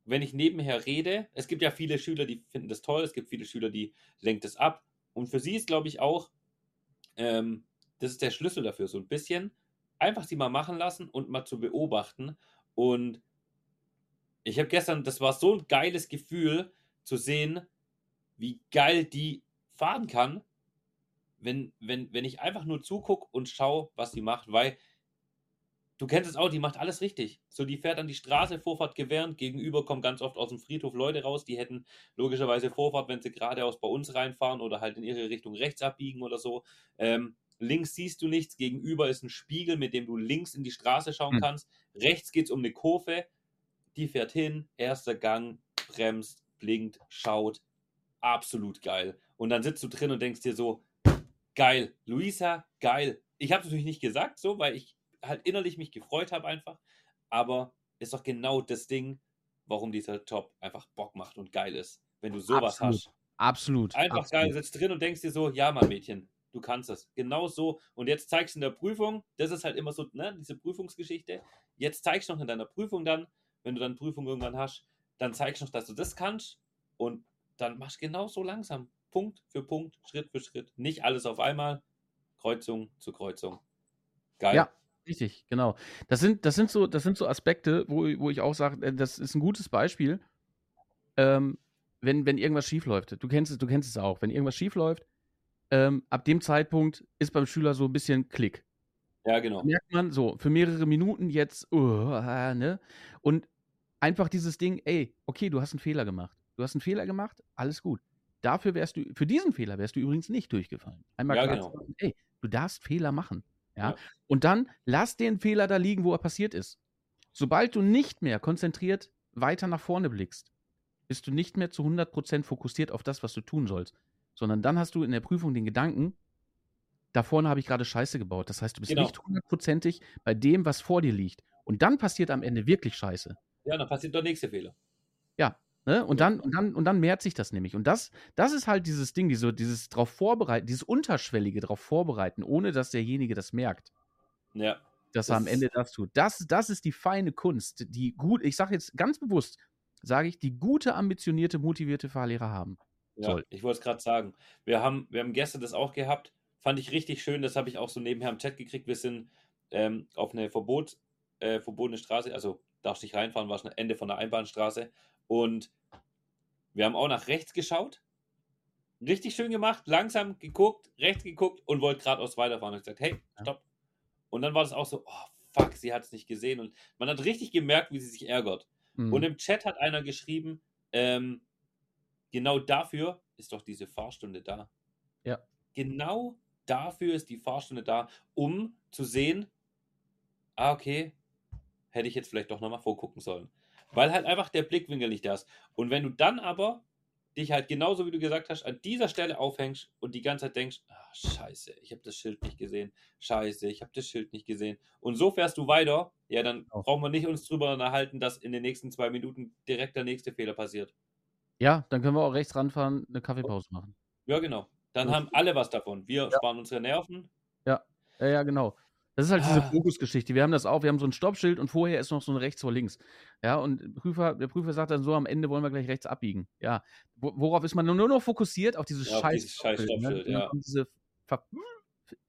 wenn ich nebenher rede, es gibt ja viele Schüler, die finden das toll, es gibt viele Schüler, die lenken das ab. Und für sie ist, glaube ich, auch, ähm, das ist der Schlüssel dafür, so ein bisschen einfach sie mal machen lassen und mal zu beobachten. Und ich habe gestern, das war so ein geiles Gefühl zu sehen, wie geil die fahren kann, wenn, wenn, wenn ich einfach nur zugucke und schaue, was sie macht, weil du kennst es auch, die macht alles richtig. So, die fährt an die Straße, Vorfahrt gewährend, gegenüber kommen ganz oft aus dem Friedhof Leute raus, die hätten logischerweise Vorfahrt, wenn sie geradeaus bei uns reinfahren oder halt in ihre Richtung rechts abbiegen oder so. Ähm, links siehst du nichts, gegenüber ist ein Spiegel, mit dem du links in die Straße schauen hm. kannst. Rechts geht es um eine Kurve, die fährt hin, erster Gang, bremst, blinkt, schaut. Absolut geil. Und dann sitzt du drin und denkst dir so, geil, Luisa, geil. Ich habe es natürlich nicht gesagt, so, weil ich halt innerlich mich gefreut habe einfach. Aber ist doch genau das Ding, warum dieser Job einfach Bock macht und geil ist. Wenn du sowas Absolut. hast. Absolut. Einfach Absolut. geil, sitzt drin und denkst dir so, ja, mein Mädchen, du kannst es. Genau so. Und jetzt zeigst du in der Prüfung, das ist halt immer so, ne, diese Prüfungsgeschichte. Jetzt zeigst du noch in deiner Prüfung dann, wenn du dann Prüfung irgendwann hast, dann zeigst du noch, dass du das kannst und dann machst du genau so langsam. Punkt für Punkt, Schritt für Schritt. Nicht alles auf einmal, Kreuzung zu Kreuzung. Geil. Ja, richtig, genau. Das sind, das sind, so, das sind so Aspekte, wo, wo ich auch sage, äh, das ist ein gutes Beispiel, ähm, wenn, wenn irgendwas schief läuft. Du kennst es, du kennst es auch. Wenn irgendwas schief läuft, ähm, ab dem Zeitpunkt ist beim Schüler so ein bisschen Klick. Ja, genau. Merkt man so, für mehrere Minuten jetzt, uh, ne? Und einfach dieses Ding, ey, okay, du hast einen Fehler gemacht. Du hast einen Fehler gemacht, alles gut. Dafür wärst du, für diesen Fehler wärst du übrigens nicht durchgefallen. Einmal ja, klar genau. sagen, ey, du darfst Fehler machen. Ja? ja? Und dann lass den Fehler da liegen, wo er passiert ist. Sobald du nicht mehr konzentriert weiter nach vorne blickst, bist du nicht mehr zu 100% fokussiert auf das, was du tun sollst. Sondern dann hast du in der Prüfung den Gedanken, da vorne habe ich gerade Scheiße gebaut. Das heißt, du bist genau. nicht hundertprozentig bei dem, was vor dir liegt. Und dann passiert am Ende wirklich Scheiße. Ja, dann passiert der nächste Fehler. Ja, ne? und, dann, und, dann, und dann mehrt sich das nämlich. Und das, das ist halt dieses Ding, diese, dieses darauf vorbereiten, dieses Unterschwellige darauf vorbereiten, ohne dass derjenige das merkt. Ja. Dass er am Ende das tut. Das, das ist die feine Kunst, die gut, ich sage jetzt ganz bewusst, sage ich, die gute, ambitionierte, motivierte Fahrlehrer haben. Ja, soll. ich wollte es gerade sagen. Wir haben, wir haben gestern das auch gehabt. Fand ich richtig schön. Das habe ich auch so nebenher im Chat gekriegt. Wir sind ähm, auf eine Verbot, äh, verbotene Straße, also darfst nicht reinfahren, war schon Ende von der Einbahnstraße. Und wir haben auch nach rechts geschaut. Richtig schön gemacht, langsam geguckt, rechts geguckt und wollte geradeaus weiterfahren. Und gesagt, hey, stopp. Und dann war das auch so, oh fuck, sie hat es nicht gesehen. Und man hat richtig gemerkt, wie sie sich ärgert. Mhm. Und im Chat hat einer geschrieben, ähm, genau dafür ist doch diese Fahrstunde da. Ja. Genau dafür ist die Fahrstunde da, um zu sehen, ah, okay, hätte ich jetzt vielleicht doch nochmal vorgucken sollen. Weil halt einfach der Blickwinkel nicht da ist. Und wenn du dann aber dich halt genauso wie du gesagt hast, an dieser Stelle aufhängst und die ganze Zeit denkst, ach, scheiße, ich habe das Schild nicht gesehen, scheiße, ich habe das Schild nicht gesehen. Und so fährst du weiter, ja, dann oh. brauchen wir nicht uns drüber unterhalten, dass in den nächsten zwei Minuten direkt der nächste Fehler passiert. Ja, dann können wir auch rechts ranfahren, eine Kaffeepause machen. Ja, genau. Dann haben alle was davon. Wir ja. sparen unsere Nerven. Ja, ja, ja genau. Das ist halt diese ah. Fokusgeschichte. Wir haben das auch, wir haben so ein Stoppschild und vorher ist noch so ein rechts vor links. Ja, und Prüfer, der Prüfer sagt dann so, am Ende wollen wir gleich rechts abbiegen. Ja, worauf ist man nur noch fokussiert? Auf dieses ja, scheiß, dieses scheiß? Stoppschild. Ne? Ja. Und diese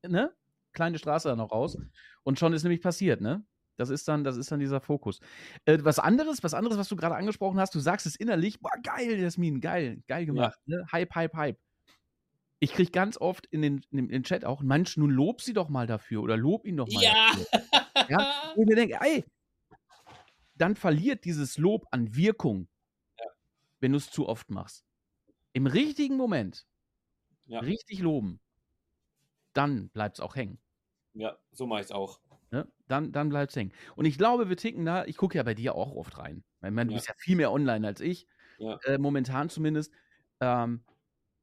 ne? kleine Straße da noch raus. Und schon ist nämlich passiert, ne? Das ist dann, das ist dann dieser Fokus. Äh, was anderes, was anderes, was du gerade angesprochen hast, du sagst es innerlich, boah, geil, Jasmin, geil, geil gemacht. Ja. Ne? Hype, Hype, Hype ich kriege ganz oft in den, in den Chat auch, Mensch, nun lob sie doch mal dafür oder lob ihn doch mal ja. dafür. Ja. Und ich mir denke, ey, dann verliert dieses Lob an Wirkung, ja. wenn du es zu oft machst. Im richtigen Moment, ja. richtig loben, dann bleibt es auch hängen. Ja, so mache ich es auch. Ne? Dann, dann bleibt es hängen. Und ich glaube, wir ticken da, ich gucke ja bei dir auch oft rein. Ich meine, du ja. bist ja viel mehr online als ich, äh, momentan zumindest. Ähm,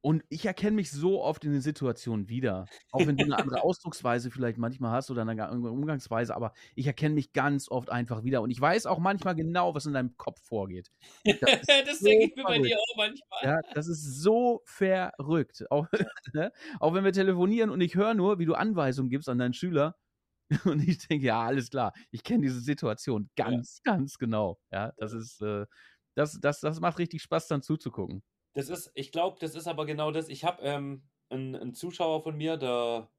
und ich erkenne mich so oft in den Situationen wieder. Auch wenn du eine andere Ausdrucksweise vielleicht manchmal hast oder eine Umgangsweise, aber ich erkenne mich ganz oft einfach wieder. Und ich weiß auch manchmal genau, was in deinem Kopf vorgeht. Das, das so denke ich mir bei dir auch manchmal. Ja, das ist so verrückt. Auch, ne? auch wenn wir telefonieren und ich höre nur, wie du Anweisungen gibst an deinen Schüler. Und ich denke, ja, alles klar, ich kenne diese Situation ganz, ja. ganz genau. Ja, das ist, äh, das, das, das macht richtig Spaß, dann zuzugucken. Das ist, ich glaube, das ist aber genau das. Ich habe ähm, einen, einen, Zuschauer von mir, der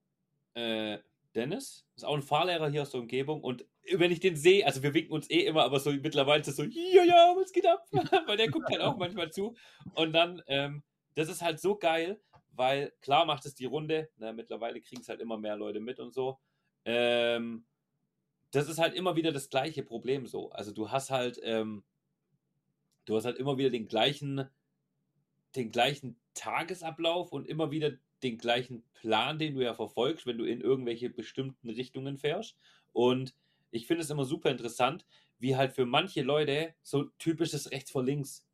äh, Dennis, ist auch ein Fahrlehrer hier aus der Umgebung und wenn ich den sehe, also wir winken uns eh immer, aber so mittlerweile ist es so, ja, ja, was geht ab? weil der guckt halt auch manchmal zu. Und dann, ähm, das ist halt so geil, weil klar macht es die Runde, ne, mittlerweile kriegen es halt immer mehr Leute mit und so. Ähm, das ist halt immer wieder das gleiche Problem so. Also du hast halt, ähm, du hast halt immer wieder den gleichen den gleichen Tagesablauf und immer wieder den gleichen Plan, den du ja verfolgst, wenn du in irgendwelche bestimmten Richtungen fährst. Und ich finde es immer super interessant, wie halt für manche Leute so typisches rechts vor links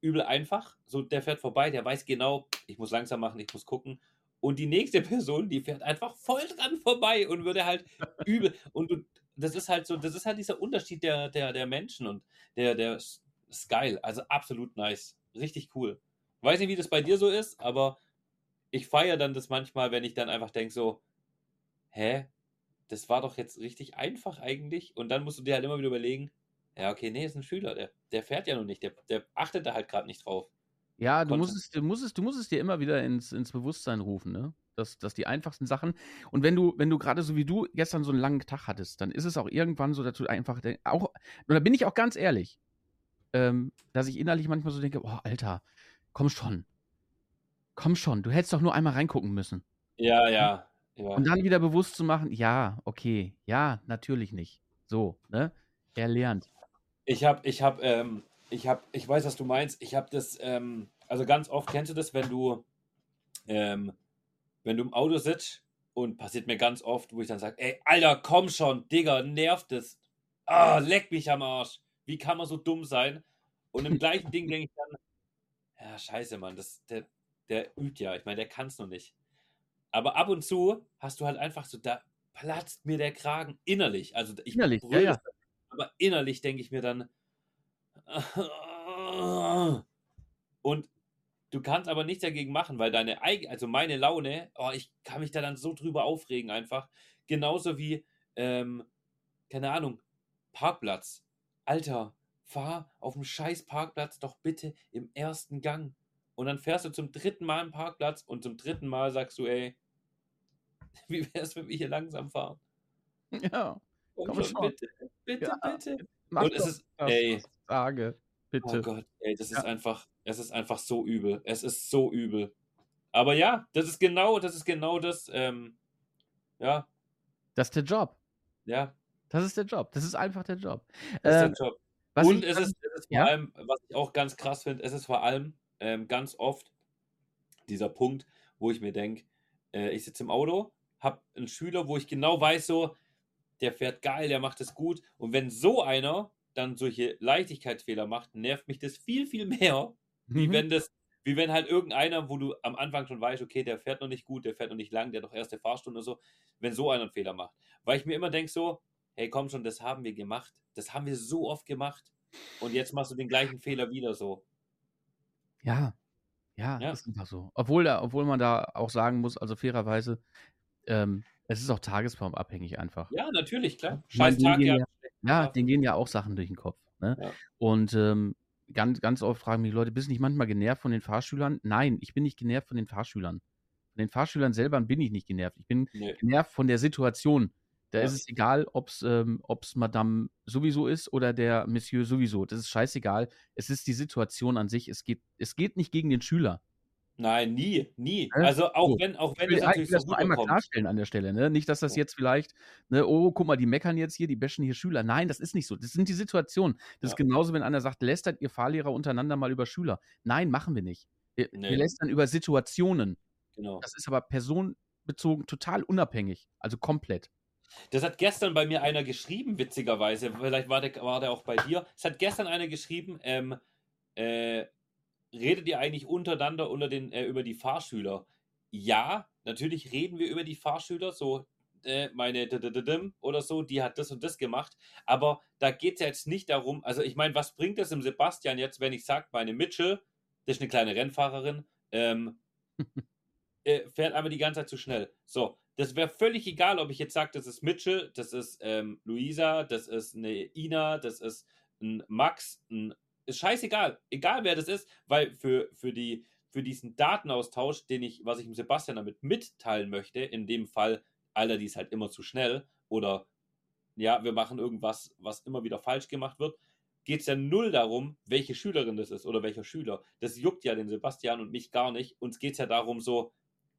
übel einfach. So, der fährt vorbei, der weiß genau, ich muss langsam machen, ich muss gucken. Und die nächste Person, die fährt einfach voll dran vorbei und würde halt übel. Und du, das ist halt so, das ist halt dieser Unterschied der, der, der Menschen und der, der ist geil. Also absolut nice richtig cool. Weiß nicht, wie das bei dir so ist, aber ich feiere dann das manchmal, wenn ich dann einfach denke so, hä, das war doch jetzt richtig einfach eigentlich. Und dann musst du dir halt immer wieder überlegen, ja, okay, nee, ist ein Schüler, der, der fährt ja noch nicht, der, der achtet da halt gerade nicht drauf. Ja, du musst, es, du, musst es, du musst es dir immer wieder ins, ins Bewusstsein rufen, ne? Dass, dass die einfachsten Sachen. Und wenn du, wenn du gerade so wie du gestern so einen langen Tag hattest, dann ist es auch irgendwann so, dass du einfach auch, und da bin ich auch ganz ehrlich, ähm, dass ich innerlich manchmal so denke, oh, Alter, komm schon. Komm schon, du hättest doch nur einmal reingucken müssen. Ja, ja, ja. Und dann wieder bewusst zu machen, ja, okay, ja, natürlich nicht. So, ne? Er lernt. Ich hab, ich hab, ähm, ich hab, ich weiß, was du meinst. Ich hab das, ähm, also ganz oft kennst du das, wenn du, ähm, wenn du im Auto sitzt und passiert mir ganz oft, wo ich dann sage, ey, Alter, komm schon, Digga, nervt es. Ah, leck mich am Arsch. Wie kann man so dumm sein? Und im gleichen Ding denke ich dann, ja, scheiße, Mann, das, der, der übt ja. Ich meine, der kann es noch nicht. Aber ab und zu hast du halt einfach so, da platzt mir der Kragen innerlich. Also ich innerlich, ja, ja. aber innerlich denke ich mir dann, und du kannst aber nichts dagegen machen, weil deine eigene, also meine Laune, oh, ich kann mich da dann so drüber aufregen einfach. Genauso wie, ähm, keine Ahnung, Parkplatz. Alter, fahr auf dem scheiß Parkplatz doch bitte im ersten Gang. Und dann fährst du zum dritten Mal im Parkplatz und zum dritten Mal sagst du, ey, wie wär's, wenn wir hier langsam fahren? Ja. Komm schon, bitte, bitte, ja, bitte. Mach und es ist, das, ey, sage, bitte. Oh Gott, ey, das ja. ist einfach, es ist einfach so übel. Es ist so übel. Aber ja, das ist genau, das ist genau das, ähm, ja. Das ist der Job. Ja, das ist der Job. Das ist einfach der Job. Das ist ähm, der Job. Und es ist, es ist, vor ja? allem, was ich auch ganz krass finde, es ist vor allem ähm, ganz oft dieser Punkt, wo ich mir denke, äh, ich sitze im Auto, habe einen Schüler, wo ich genau weiß, so, der fährt geil, der macht es gut. Und wenn so einer dann solche Leichtigkeitsfehler macht, nervt mich das viel, viel mehr, mhm. wie wenn das, wie wenn halt irgendeiner, wo du am Anfang schon weißt, okay, der fährt noch nicht gut, der fährt noch nicht lang, der hat doch erste Fahrstunde oder so, wenn so einer einen Fehler macht. Weil ich mir immer denke, so, hey, komm schon, das haben wir gemacht. Das haben wir so oft gemacht. Und jetzt machst du den gleichen Fehler wieder so. Ja, ja, ja. ist einfach so. Obwohl, da, obwohl man da auch sagen muss, also fairerweise, ähm, es ist auch tagesformabhängig einfach. Ja, natürlich, klar. Scheiß Tag, ja. Ja, denen gehen ja auch Sachen durch den Kopf. Ne? Ja. Und ähm, ganz, ganz oft fragen mich Leute, bist du nicht manchmal genervt von den Fahrschülern? Nein, ich bin nicht genervt von den Fahrschülern. Von den Fahrschülern selber bin ich nicht genervt. Ich bin nee. genervt von der Situation. Da ja. ist es egal, ob es ähm, Madame sowieso ist oder der Monsieur sowieso. Das ist scheißegal. Es ist die Situation an sich. Es geht, es geht nicht gegen den Schüler. Nein, nie, nie. Also auch so. wenn, auch wenn ich will natürlich das so einmal klarstellen an der Stelle, ne? Nicht, dass das jetzt vielleicht, ne, oh, guck mal, die meckern jetzt hier, die bashen hier Schüler. Nein, das ist nicht so. Das sind die Situationen. Das ja. ist genauso, wenn einer sagt, lästert ihr Fahrlehrer untereinander mal über Schüler. Nein, machen wir nicht. Wir, Nee. wir lästern über Situationen. Genau. Das ist aber personenbezogen total unabhängig. Also komplett. Das hat gestern bei mir einer geschrieben, witzigerweise. Vielleicht war der, war der auch bei dir. Es hat gestern einer geschrieben, ähm, äh, redet ihr eigentlich untereinander unter den, äh, über die Fahrschüler? Ja, natürlich reden wir über die Fahrschüler, so äh, meine oder so, die hat das und das gemacht. Aber da geht es ja jetzt nicht darum, also ich meine, was bringt es im Sebastian jetzt, wenn ich sage, meine Mitchell, das ist eine kleine Rennfahrerin, ähm, äh, fährt einfach die ganze Zeit zu schnell. So, das wäre völlig egal, ob ich jetzt sage, das ist Mitchell, das ist ähm, Luisa, das ist eine Ina, das ist ein Max, ein, ist scheißegal, egal wer das ist, weil für, für, die, für diesen Datenaustausch, den ich, was ich dem Sebastian damit mitteilen möchte, in dem Fall, Alter, die ist halt immer zu schnell oder ja, wir machen irgendwas, was immer wieder falsch gemacht wird, geht es ja null darum, welche Schülerin das ist oder welcher Schüler. Das juckt ja den Sebastian und mich gar nicht. Uns geht es ja darum, so,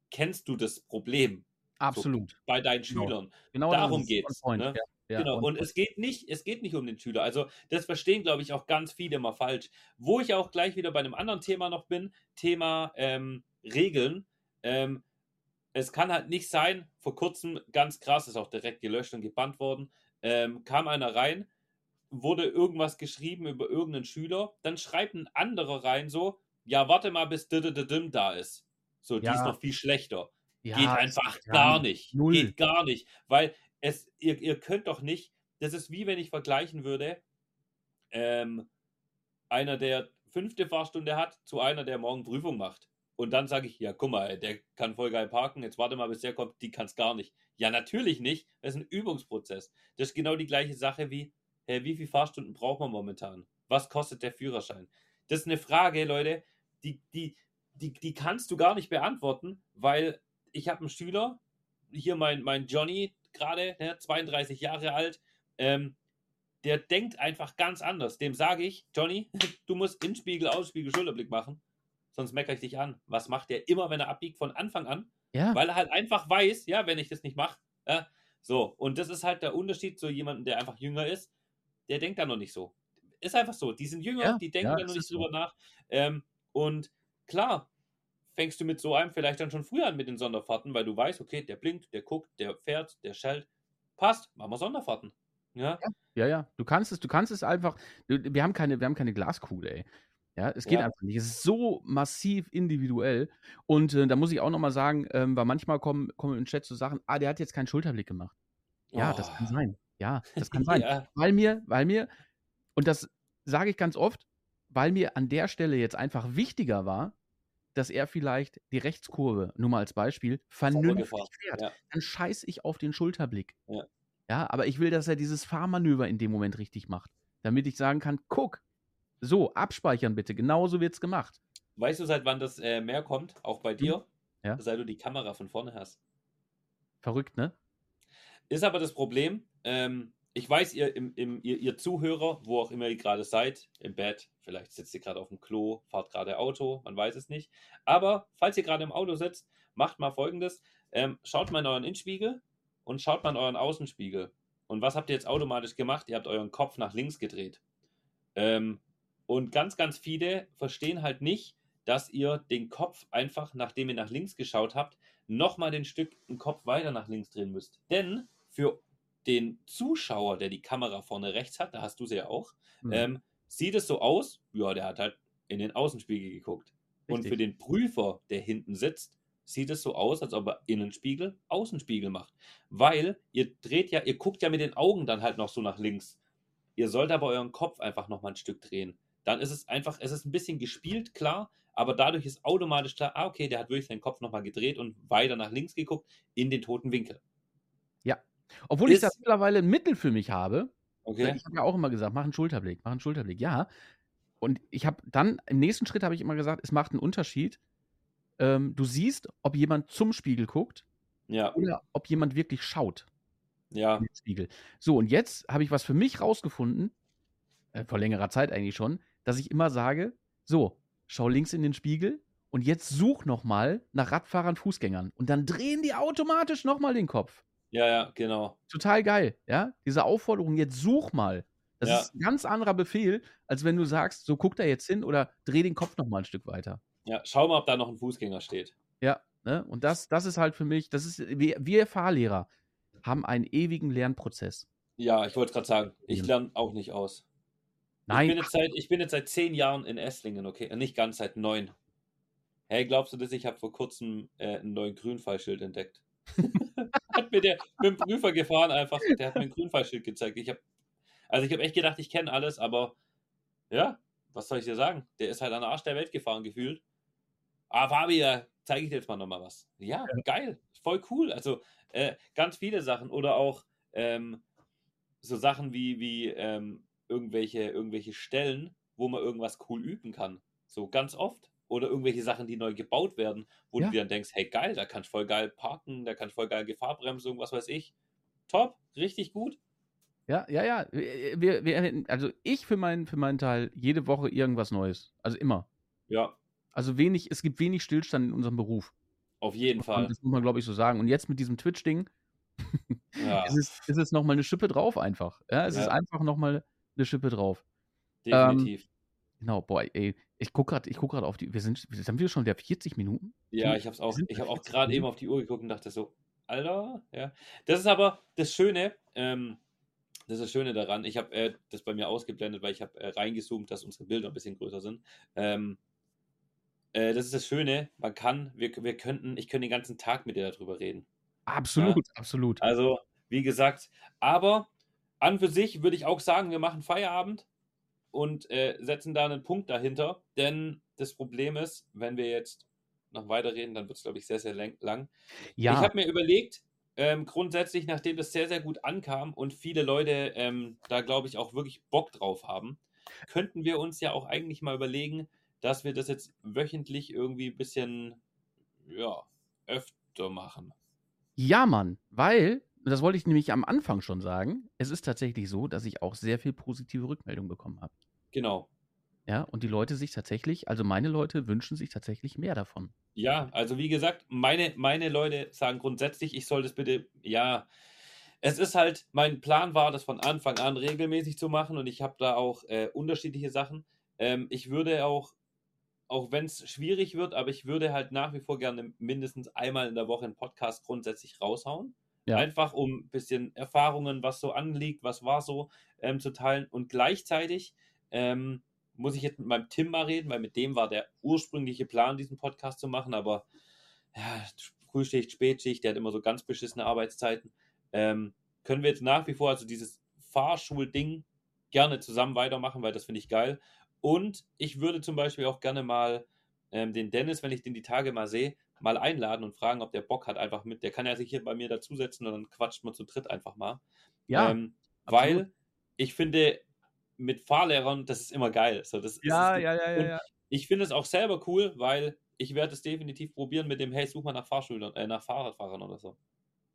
kennst du das Problem Absolut. bei deinen Genau. Schülern? Genau Darum ist geht's, on point, ne? Ja, ja, genau, und point. es geht nicht, es geht nicht um den Schüler. Also das verstehen, glaube ich, auch ganz viele immer falsch. Wo ich auch gleich wieder bei einem anderen Thema noch bin, Thema ähm, Regeln. Ähm, es kann halt nicht sein, vor kurzem, ganz krass, ist auch direkt gelöscht und gebannt worden, ähm, kam einer rein, wurde irgendwas geschrieben über irgendeinen Schüler, dann schreibt ein anderer rein so, ja, warte mal, bis da ist. So, die Ja. ist noch viel schlechter. Ja, Geht einfach gar nicht. null. Geht gar nicht. Weil es, ihr, ihr könnt doch nicht, das ist wie wenn ich vergleichen würde, ähm, einer, der fünfte Fahrstunde hat, zu einer, der morgen Prüfung macht. Und dann sage ich, ja, guck mal, der kann voll geil parken, jetzt warte mal, bis der kommt, die kann es gar nicht. Ja, natürlich nicht. Das ist ein Übungsprozess. Das ist genau die gleiche Sache wie, äh, wie viele Fahrstunden braucht man momentan? Was kostet der Führerschein? Das ist eine Frage, Leute, die, die, die, die kannst du gar nicht beantworten, weil ich habe einen Schüler, hier mein, mein Johnny gerade, ne, 32 Jahre alt, ähm, der denkt einfach ganz anders. Dem sage ich, Johnny, du musst Innenspiegel, Ausspiegel, Schulterblick machen, sonst meckere ich dich an. Was macht der immer, wenn er abbiegt von Anfang an? Ja, Weil er halt einfach weiß, ja, wenn ich das nicht mache, ja, so. Und das ist halt der Unterschied zu jemandem, der einfach jünger ist, der denkt da noch nicht so. Ist einfach so. Die sind jünger, Ja, die denken ja, da noch nicht so. drüber nach. Ähm, und klar, fängst du mit so einem vielleicht dann schon früher an mit den Sonderfahrten, weil du weißt, okay, der blinkt, der guckt, der fährt, der schellt. Passt, machen wir Sonderfahrten. Ja, ja, ja. Du kannst es, du kannst es einfach. Wir haben keine, wir haben keine Glaskugel, ey. Ja, es geht Ja. einfach nicht. Es ist so massiv individuell. Und äh, da muss ich auch nochmal sagen, ähm, weil manchmal kommen, kommen im Chat so Sachen, ah, der hat jetzt keinen Schulterblick gemacht. Ja, das kann Oh. sein. Ja, das kann sein. Ja, Weil mir, weil mir, und das sage ich ganz oft, weil mir an der Stelle jetzt einfach wichtiger war, dass er vielleicht die Rechtskurve, nur mal als Beispiel, vernünftig fährt. Ja. Dann scheiß ich auf den Schulterblick. Ja. ja, aber ich will, dass er dieses Fahrmanöver in dem Moment richtig macht, damit ich sagen kann, guck, so, abspeichern bitte, genauso wird's gemacht. Weißt du, seit wann das äh, mehr kommt? Auch bei dir? Hm. Ja. Seit du die Kamera von vorne hast. Verrückt, ne? Ist aber das Problem, ähm, ich weiß, ihr, im, im, ihr, ihr Zuhörer, wo auch immer ihr gerade seid, im Bett, vielleicht sitzt ihr gerade auf dem Klo, fahrt gerade Auto, man weiß es nicht. Aber falls ihr gerade im Auto sitzt, macht mal folgendes: ähm, Schaut mal in euren Innenspiegel und schaut mal in euren Außenspiegel. Und was habt ihr jetzt automatisch gemacht? Ihr habt euren Kopf nach links gedreht. Ähm, und ganz, ganz viele verstehen halt nicht, dass ihr den Kopf einfach, nachdem ihr nach links geschaut habt, nochmal den Stück einen Kopf weiter nach links drehen müsst. Denn für den Zuschauer, der die Kamera vorne rechts hat, da hast du sie ja auch, Hm. ähm, sieht es so aus, ja, der hat halt in den Außenspiegel geguckt. Und Richtig. für den Prüfer, der hinten sitzt, sieht es so aus, als ob er Innenspiegel, Außenspiegel macht. Weil ihr dreht ja, ihr guckt ja mit den Augen dann halt noch so nach links. Ihr sollt aber euren Kopf einfach nochmal ein Stück drehen. Dann ist es einfach, es ist ein bisschen gespielt, klar, aber dadurch ist automatisch klar, ah, okay, der hat wirklich seinen Kopf nochmal gedreht und weiter nach links geguckt in den toten Winkel. Obwohl ich das ist- mittlerweile ein Mittel für mich habe, Okay? Ich habe ja auch immer gesagt, mach einen Schulterblick, mach einen Schulterblick, ja. Und ich habe dann, im nächsten Schritt habe ich immer gesagt, es macht einen Unterschied. Ähm, du siehst, ob jemand zum Spiegel guckt Ja, oder ob jemand wirklich schaut ja, in den Spiegel. So, und jetzt habe ich was für mich rausgefunden, äh, vor längerer Zeit eigentlich schon, dass ich immer sage, so, schau links in den Spiegel und jetzt such nochmal nach Radfahrern, Fußgängern. Und dann drehen die automatisch nochmal den Kopf. Ja, ja, genau. Total geil, ja? Diese Aufforderung, jetzt such mal. Das Ja. ist ein ganz anderer Befehl, als wenn du sagst, so guck da jetzt hin oder dreh den Kopf noch mal ein Stück weiter. Ja, schau mal, ob da noch ein Fußgänger steht. Ja, ne? Und das, das ist halt für mich, das ist, wir, wir Fahrlehrer haben einen ewigen Lernprozess. Ja, ich wollte gerade sagen, ich lerne auch nicht aus. Nein. Ich bin, jetzt seit, ich bin jetzt seit zehn Jahren in Esslingen, okay? Nicht ganz, seit neun. Hey, glaubst du das? Ich habe vor kurzem äh, einen neuen Grünfallschild entdeckt. hat mir der mit dem Prüfer gefahren einfach. Der hat mir ein Grünfallschild gezeigt. Ich habe, also ich habe echt gedacht, ich kenne alles, aber ja, was soll ich dir sagen? Der ist halt an der Arsch der Welt gefahren gefühlt. Ah, Fabi, da zeige ich dir jetzt mal nochmal was. Ja, ja, geil, voll cool. Also äh, ganz viele Sachen oder auch ähm, so Sachen wie, wie ähm, irgendwelche, irgendwelche Stellen, wo man irgendwas cool üben kann. So ganz oft. Oder irgendwelche Sachen, die neu gebaut werden, wo ja. du dir dann denkst, hey geil, da kannst du voll geil parken, da kannst du voll geil Gefahrbremsung, was weiß ich. Top, richtig gut. Ja, ja, ja. Wir, wir, also ich für meinen, für meinen Teil jede Woche irgendwas Neues. Also immer. Ja. Also wenig, es gibt wenig Stillstand in unserem Beruf. Auf jeden Fall. Das muss man, glaube ich, so sagen. Und jetzt mit diesem Twitch-Ding ja. ist es, ist es nochmal eine Schippe drauf einfach. Ja, es ja. ist einfach nochmal eine Schippe drauf. Definitiv. Ähm, genau, boah, ey, ich gucke gerade guck auf die, wir sind, sind wir schon der 40 Minuten? Ja, ich habe auch, ich habe auch gerade eben auf die Uhr geguckt und dachte so, Alter, ja. Das ist aber das Schöne, ähm, das ist das Schöne daran. Ich habe äh, das bei mir ausgeblendet, weil ich habe äh, reingezoomt, dass unsere Bilder ein bisschen größer sind. Ähm, äh, das ist das Schöne. Man kann, wir, wir könnten, ich könnte den ganzen Tag mit dir darüber reden. Absolut, ja? absolut. Also, wie gesagt, aber an für sich würde ich auch sagen, wir machen Feierabend und äh, setzen da einen Punkt dahinter. Denn das Problem ist, wenn wir jetzt noch weiterreden, dann wird es, glaube ich, sehr, sehr lang. Ja. Ich habe mir überlegt, ähm, grundsätzlich, nachdem das sehr, sehr gut ankam und viele Leute ähm, da, glaube ich, auch wirklich Bock drauf haben, könnten wir uns ja auch eigentlich mal überlegen, dass wir das jetzt wöchentlich irgendwie ein bisschen, ja, öfter machen. Ja, Mann, weil, das wollte ich nämlich am Anfang schon sagen, es ist tatsächlich so, dass ich auch sehr viel positive Rückmeldung bekommen habe. Genau. Ja, und die Leute sich tatsächlich, also meine Leute wünschen sich tatsächlich mehr davon. Ja, also wie gesagt, meine, meine Leute sagen grundsätzlich, ich soll das bitte, ja, es ist halt, mein Plan war, das von Anfang an regelmäßig zu machen und ich habe da auch äh, unterschiedliche Sachen. Ähm, ich würde auch, auch wenn es schwierig wird, aber ich würde halt nach wie vor gerne mindestens einmal in der Woche einen Podcast grundsätzlich raushauen. Ja. Einfach um ein bisschen Erfahrungen, was so anliegt, was war so, ähm, zu teilen und gleichzeitig ähm, muss ich jetzt mit meinem Tim mal reden, weil mit dem war der ursprüngliche Plan, diesen Podcast zu machen, aber ja, Frühschicht, Spätschicht, der hat immer so ganz beschissene Arbeitszeiten. Ähm, können wir jetzt nach wie vor also dieses Fahrschulding gerne zusammen weitermachen, weil das finde ich geil. Und ich würde zum Beispiel auch gerne mal ähm, den Dennis, wenn ich den die Tage mal sehe, mal einladen und fragen, ob der Bock hat, einfach mit. Der kann ja sich hier bei mir dazusetzen und dann quatscht man zu dritt einfach mal. Ja. Ähm, weil ich finde, mit Fahrlehrern, das ist immer geil. So, das, ja, das ja, ja, ja, ja. Ich finde es auch selber cool, weil ich werde es definitiv probieren mit dem, hey, such mal nach Fahrschülern, äh, nach Fahrradfahrern oder so.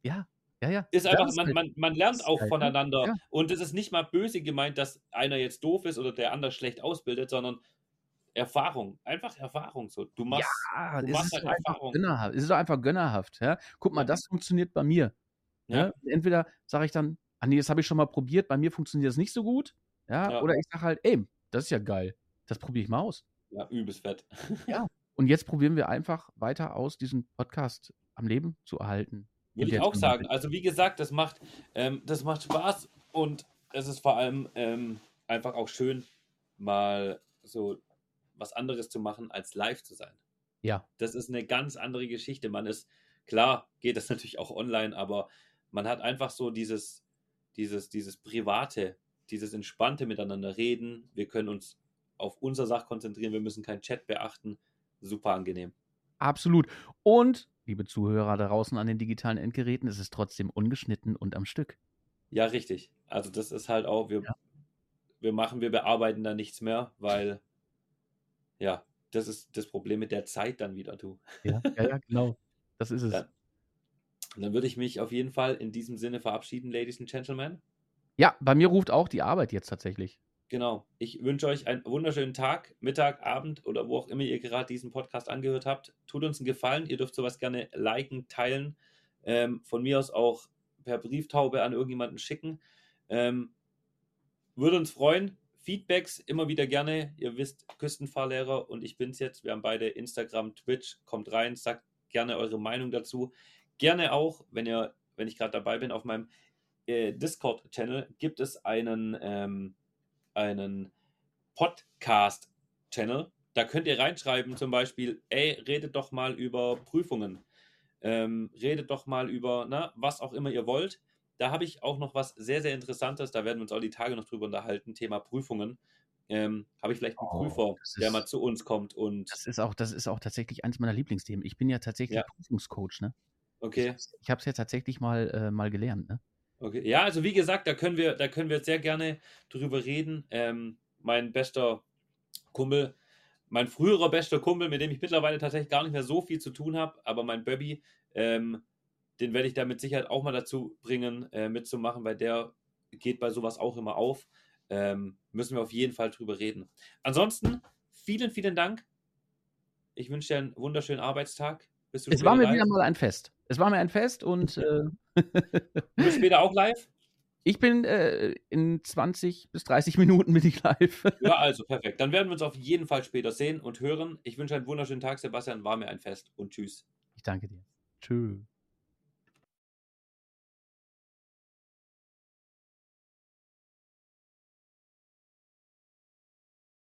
Ja, ja, ja. Ist einfach, ist man, man, man lernt auch geil, ne? voneinander. Ja. Und es ist nicht mal böse gemeint, dass einer jetzt doof ist oder der andere schlecht ausbildet, sondern Erfahrung, einfach Erfahrung. So, du machst, ja, du machst halt Erfahrung. Gönnerhaft. Es ist doch einfach gönnerhaft. Ja? Guck mal, das funktioniert bei mir. Ja. ja? Entweder sage ich dann, ah nee, das habe ich schon mal probiert, bei mir funktioniert es nicht so gut. Ja, ja. oder ich sage halt, ey, das ist ja geil. Das probiere ich mal aus. Ja, übelst fett. ja. Und jetzt probieren wir einfach weiter aus, diesen Podcast am Leben zu erhalten. Würde ich auch sagen. Also wie gesagt, das macht, ähm, das macht Spaß und es ist vor allem ähm, einfach auch schön, mal so was anderes zu machen, als live zu sein. Ja. Das ist eine ganz andere Geschichte. Man ist, klar, geht das natürlich auch online, aber man hat einfach so dieses, dieses, dieses Private, dieses entspannte Miteinander reden. Wir können uns auf unser Sach konzentrieren. Wir müssen keinen Chat beachten. Super angenehm. Absolut. Und, liebe Zuhörer da draußen an den digitalen Endgeräten, es ist trotzdem ungeschnitten und am Stück. Ja, richtig. Also das ist halt auch, wir, ja. wir machen, wir bearbeiten da nichts mehr, weil ja, das ist das Problem mit der Zeit dann wieder, du. Ja, ja, ja genau. Das ist es. Dann, dann würde ich mich auf jeden Fall in diesem Sinne verabschieden, Ladies and Gentlemen. Ja, bei mir ruft auch die Arbeit jetzt tatsächlich. Genau. Ich wünsche euch einen wunderschönen Tag, Mittag, Abend oder wo auch immer ihr gerade diesen Podcast angehört habt. Tut uns einen Gefallen. Ihr dürft sowas gerne liken, teilen. Ähm, von mir aus auch per Brieftaube an irgendjemanden schicken. Ähm, würde uns freuen. Feedbacks immer wieder gerne. Ihr wisst, Küstenfahrlehrer und ich bin's jetzt. Wir haben beide Instagram, Twitch. Kommt rein, sagt gerne eure Meinung dazu. Gerne auch, wenn ihr, wenn ich gerade dabei bin, auf meinem äh, Discord-Channel gibt es einen, ähm, einen Podcast-Channel. Da könnt ihr reinschreiben, zum Beispiel, ey, redet doch mal über Prüfungen. Ähm, redet doch mal über, na, was auch immer ihr wollt. Da habe ich auch noch was sehr, sehr Interessantes. Da werden wir uns auch die Tage noch drüber unterhalten. Thema Prüfungen. Ähm, habe ich vielleicht einen oh, Prüfer, der mal zu uns kommt und. Das ist auch, das ist auch tatsächlich eins meiner Lieblingsthemen. Ich bin ja tatsächlich ja. Prüfungscoach, ne? Okay. Ich habe es ja tatsächlich mal, äh, mal gelernt, ne? Okay. Ja, also wie gesagt, da können wir, da können wir sehr gerne drüber reden. Ähm, mein bester Kumpel, mein früherer bester Kumpel, mit dem ich mittlerweile tatsächlich gar nicht mehr so viel zu tun habe, aber mein Bobby, ähm, den werde ich da mit Sicherheit auch mal dazu bringen, äh, mitzumachen, weil der geht bei sowas auch immer auf. Ähm, müssen wir auf jeden Fall drüber reden. Ansonsten, vielen, vielen Dank. Ich wünsche dir einen wunderschönen Arbeitstag. es war mir live? wieder mal ein Fest. Es war mir ein Fest und. Äh... du bist später auch live? Ich bin äh, in 20 bis 30 Minuten bin ich live. ja, also perfekt. Dann werden wir uns auf jeden Fall später sehen und hören. Ich wünsche einen wunderschönen Tag, Sebastian. War mir ein Fest und tschüss. Ich danke dir. Tschüss.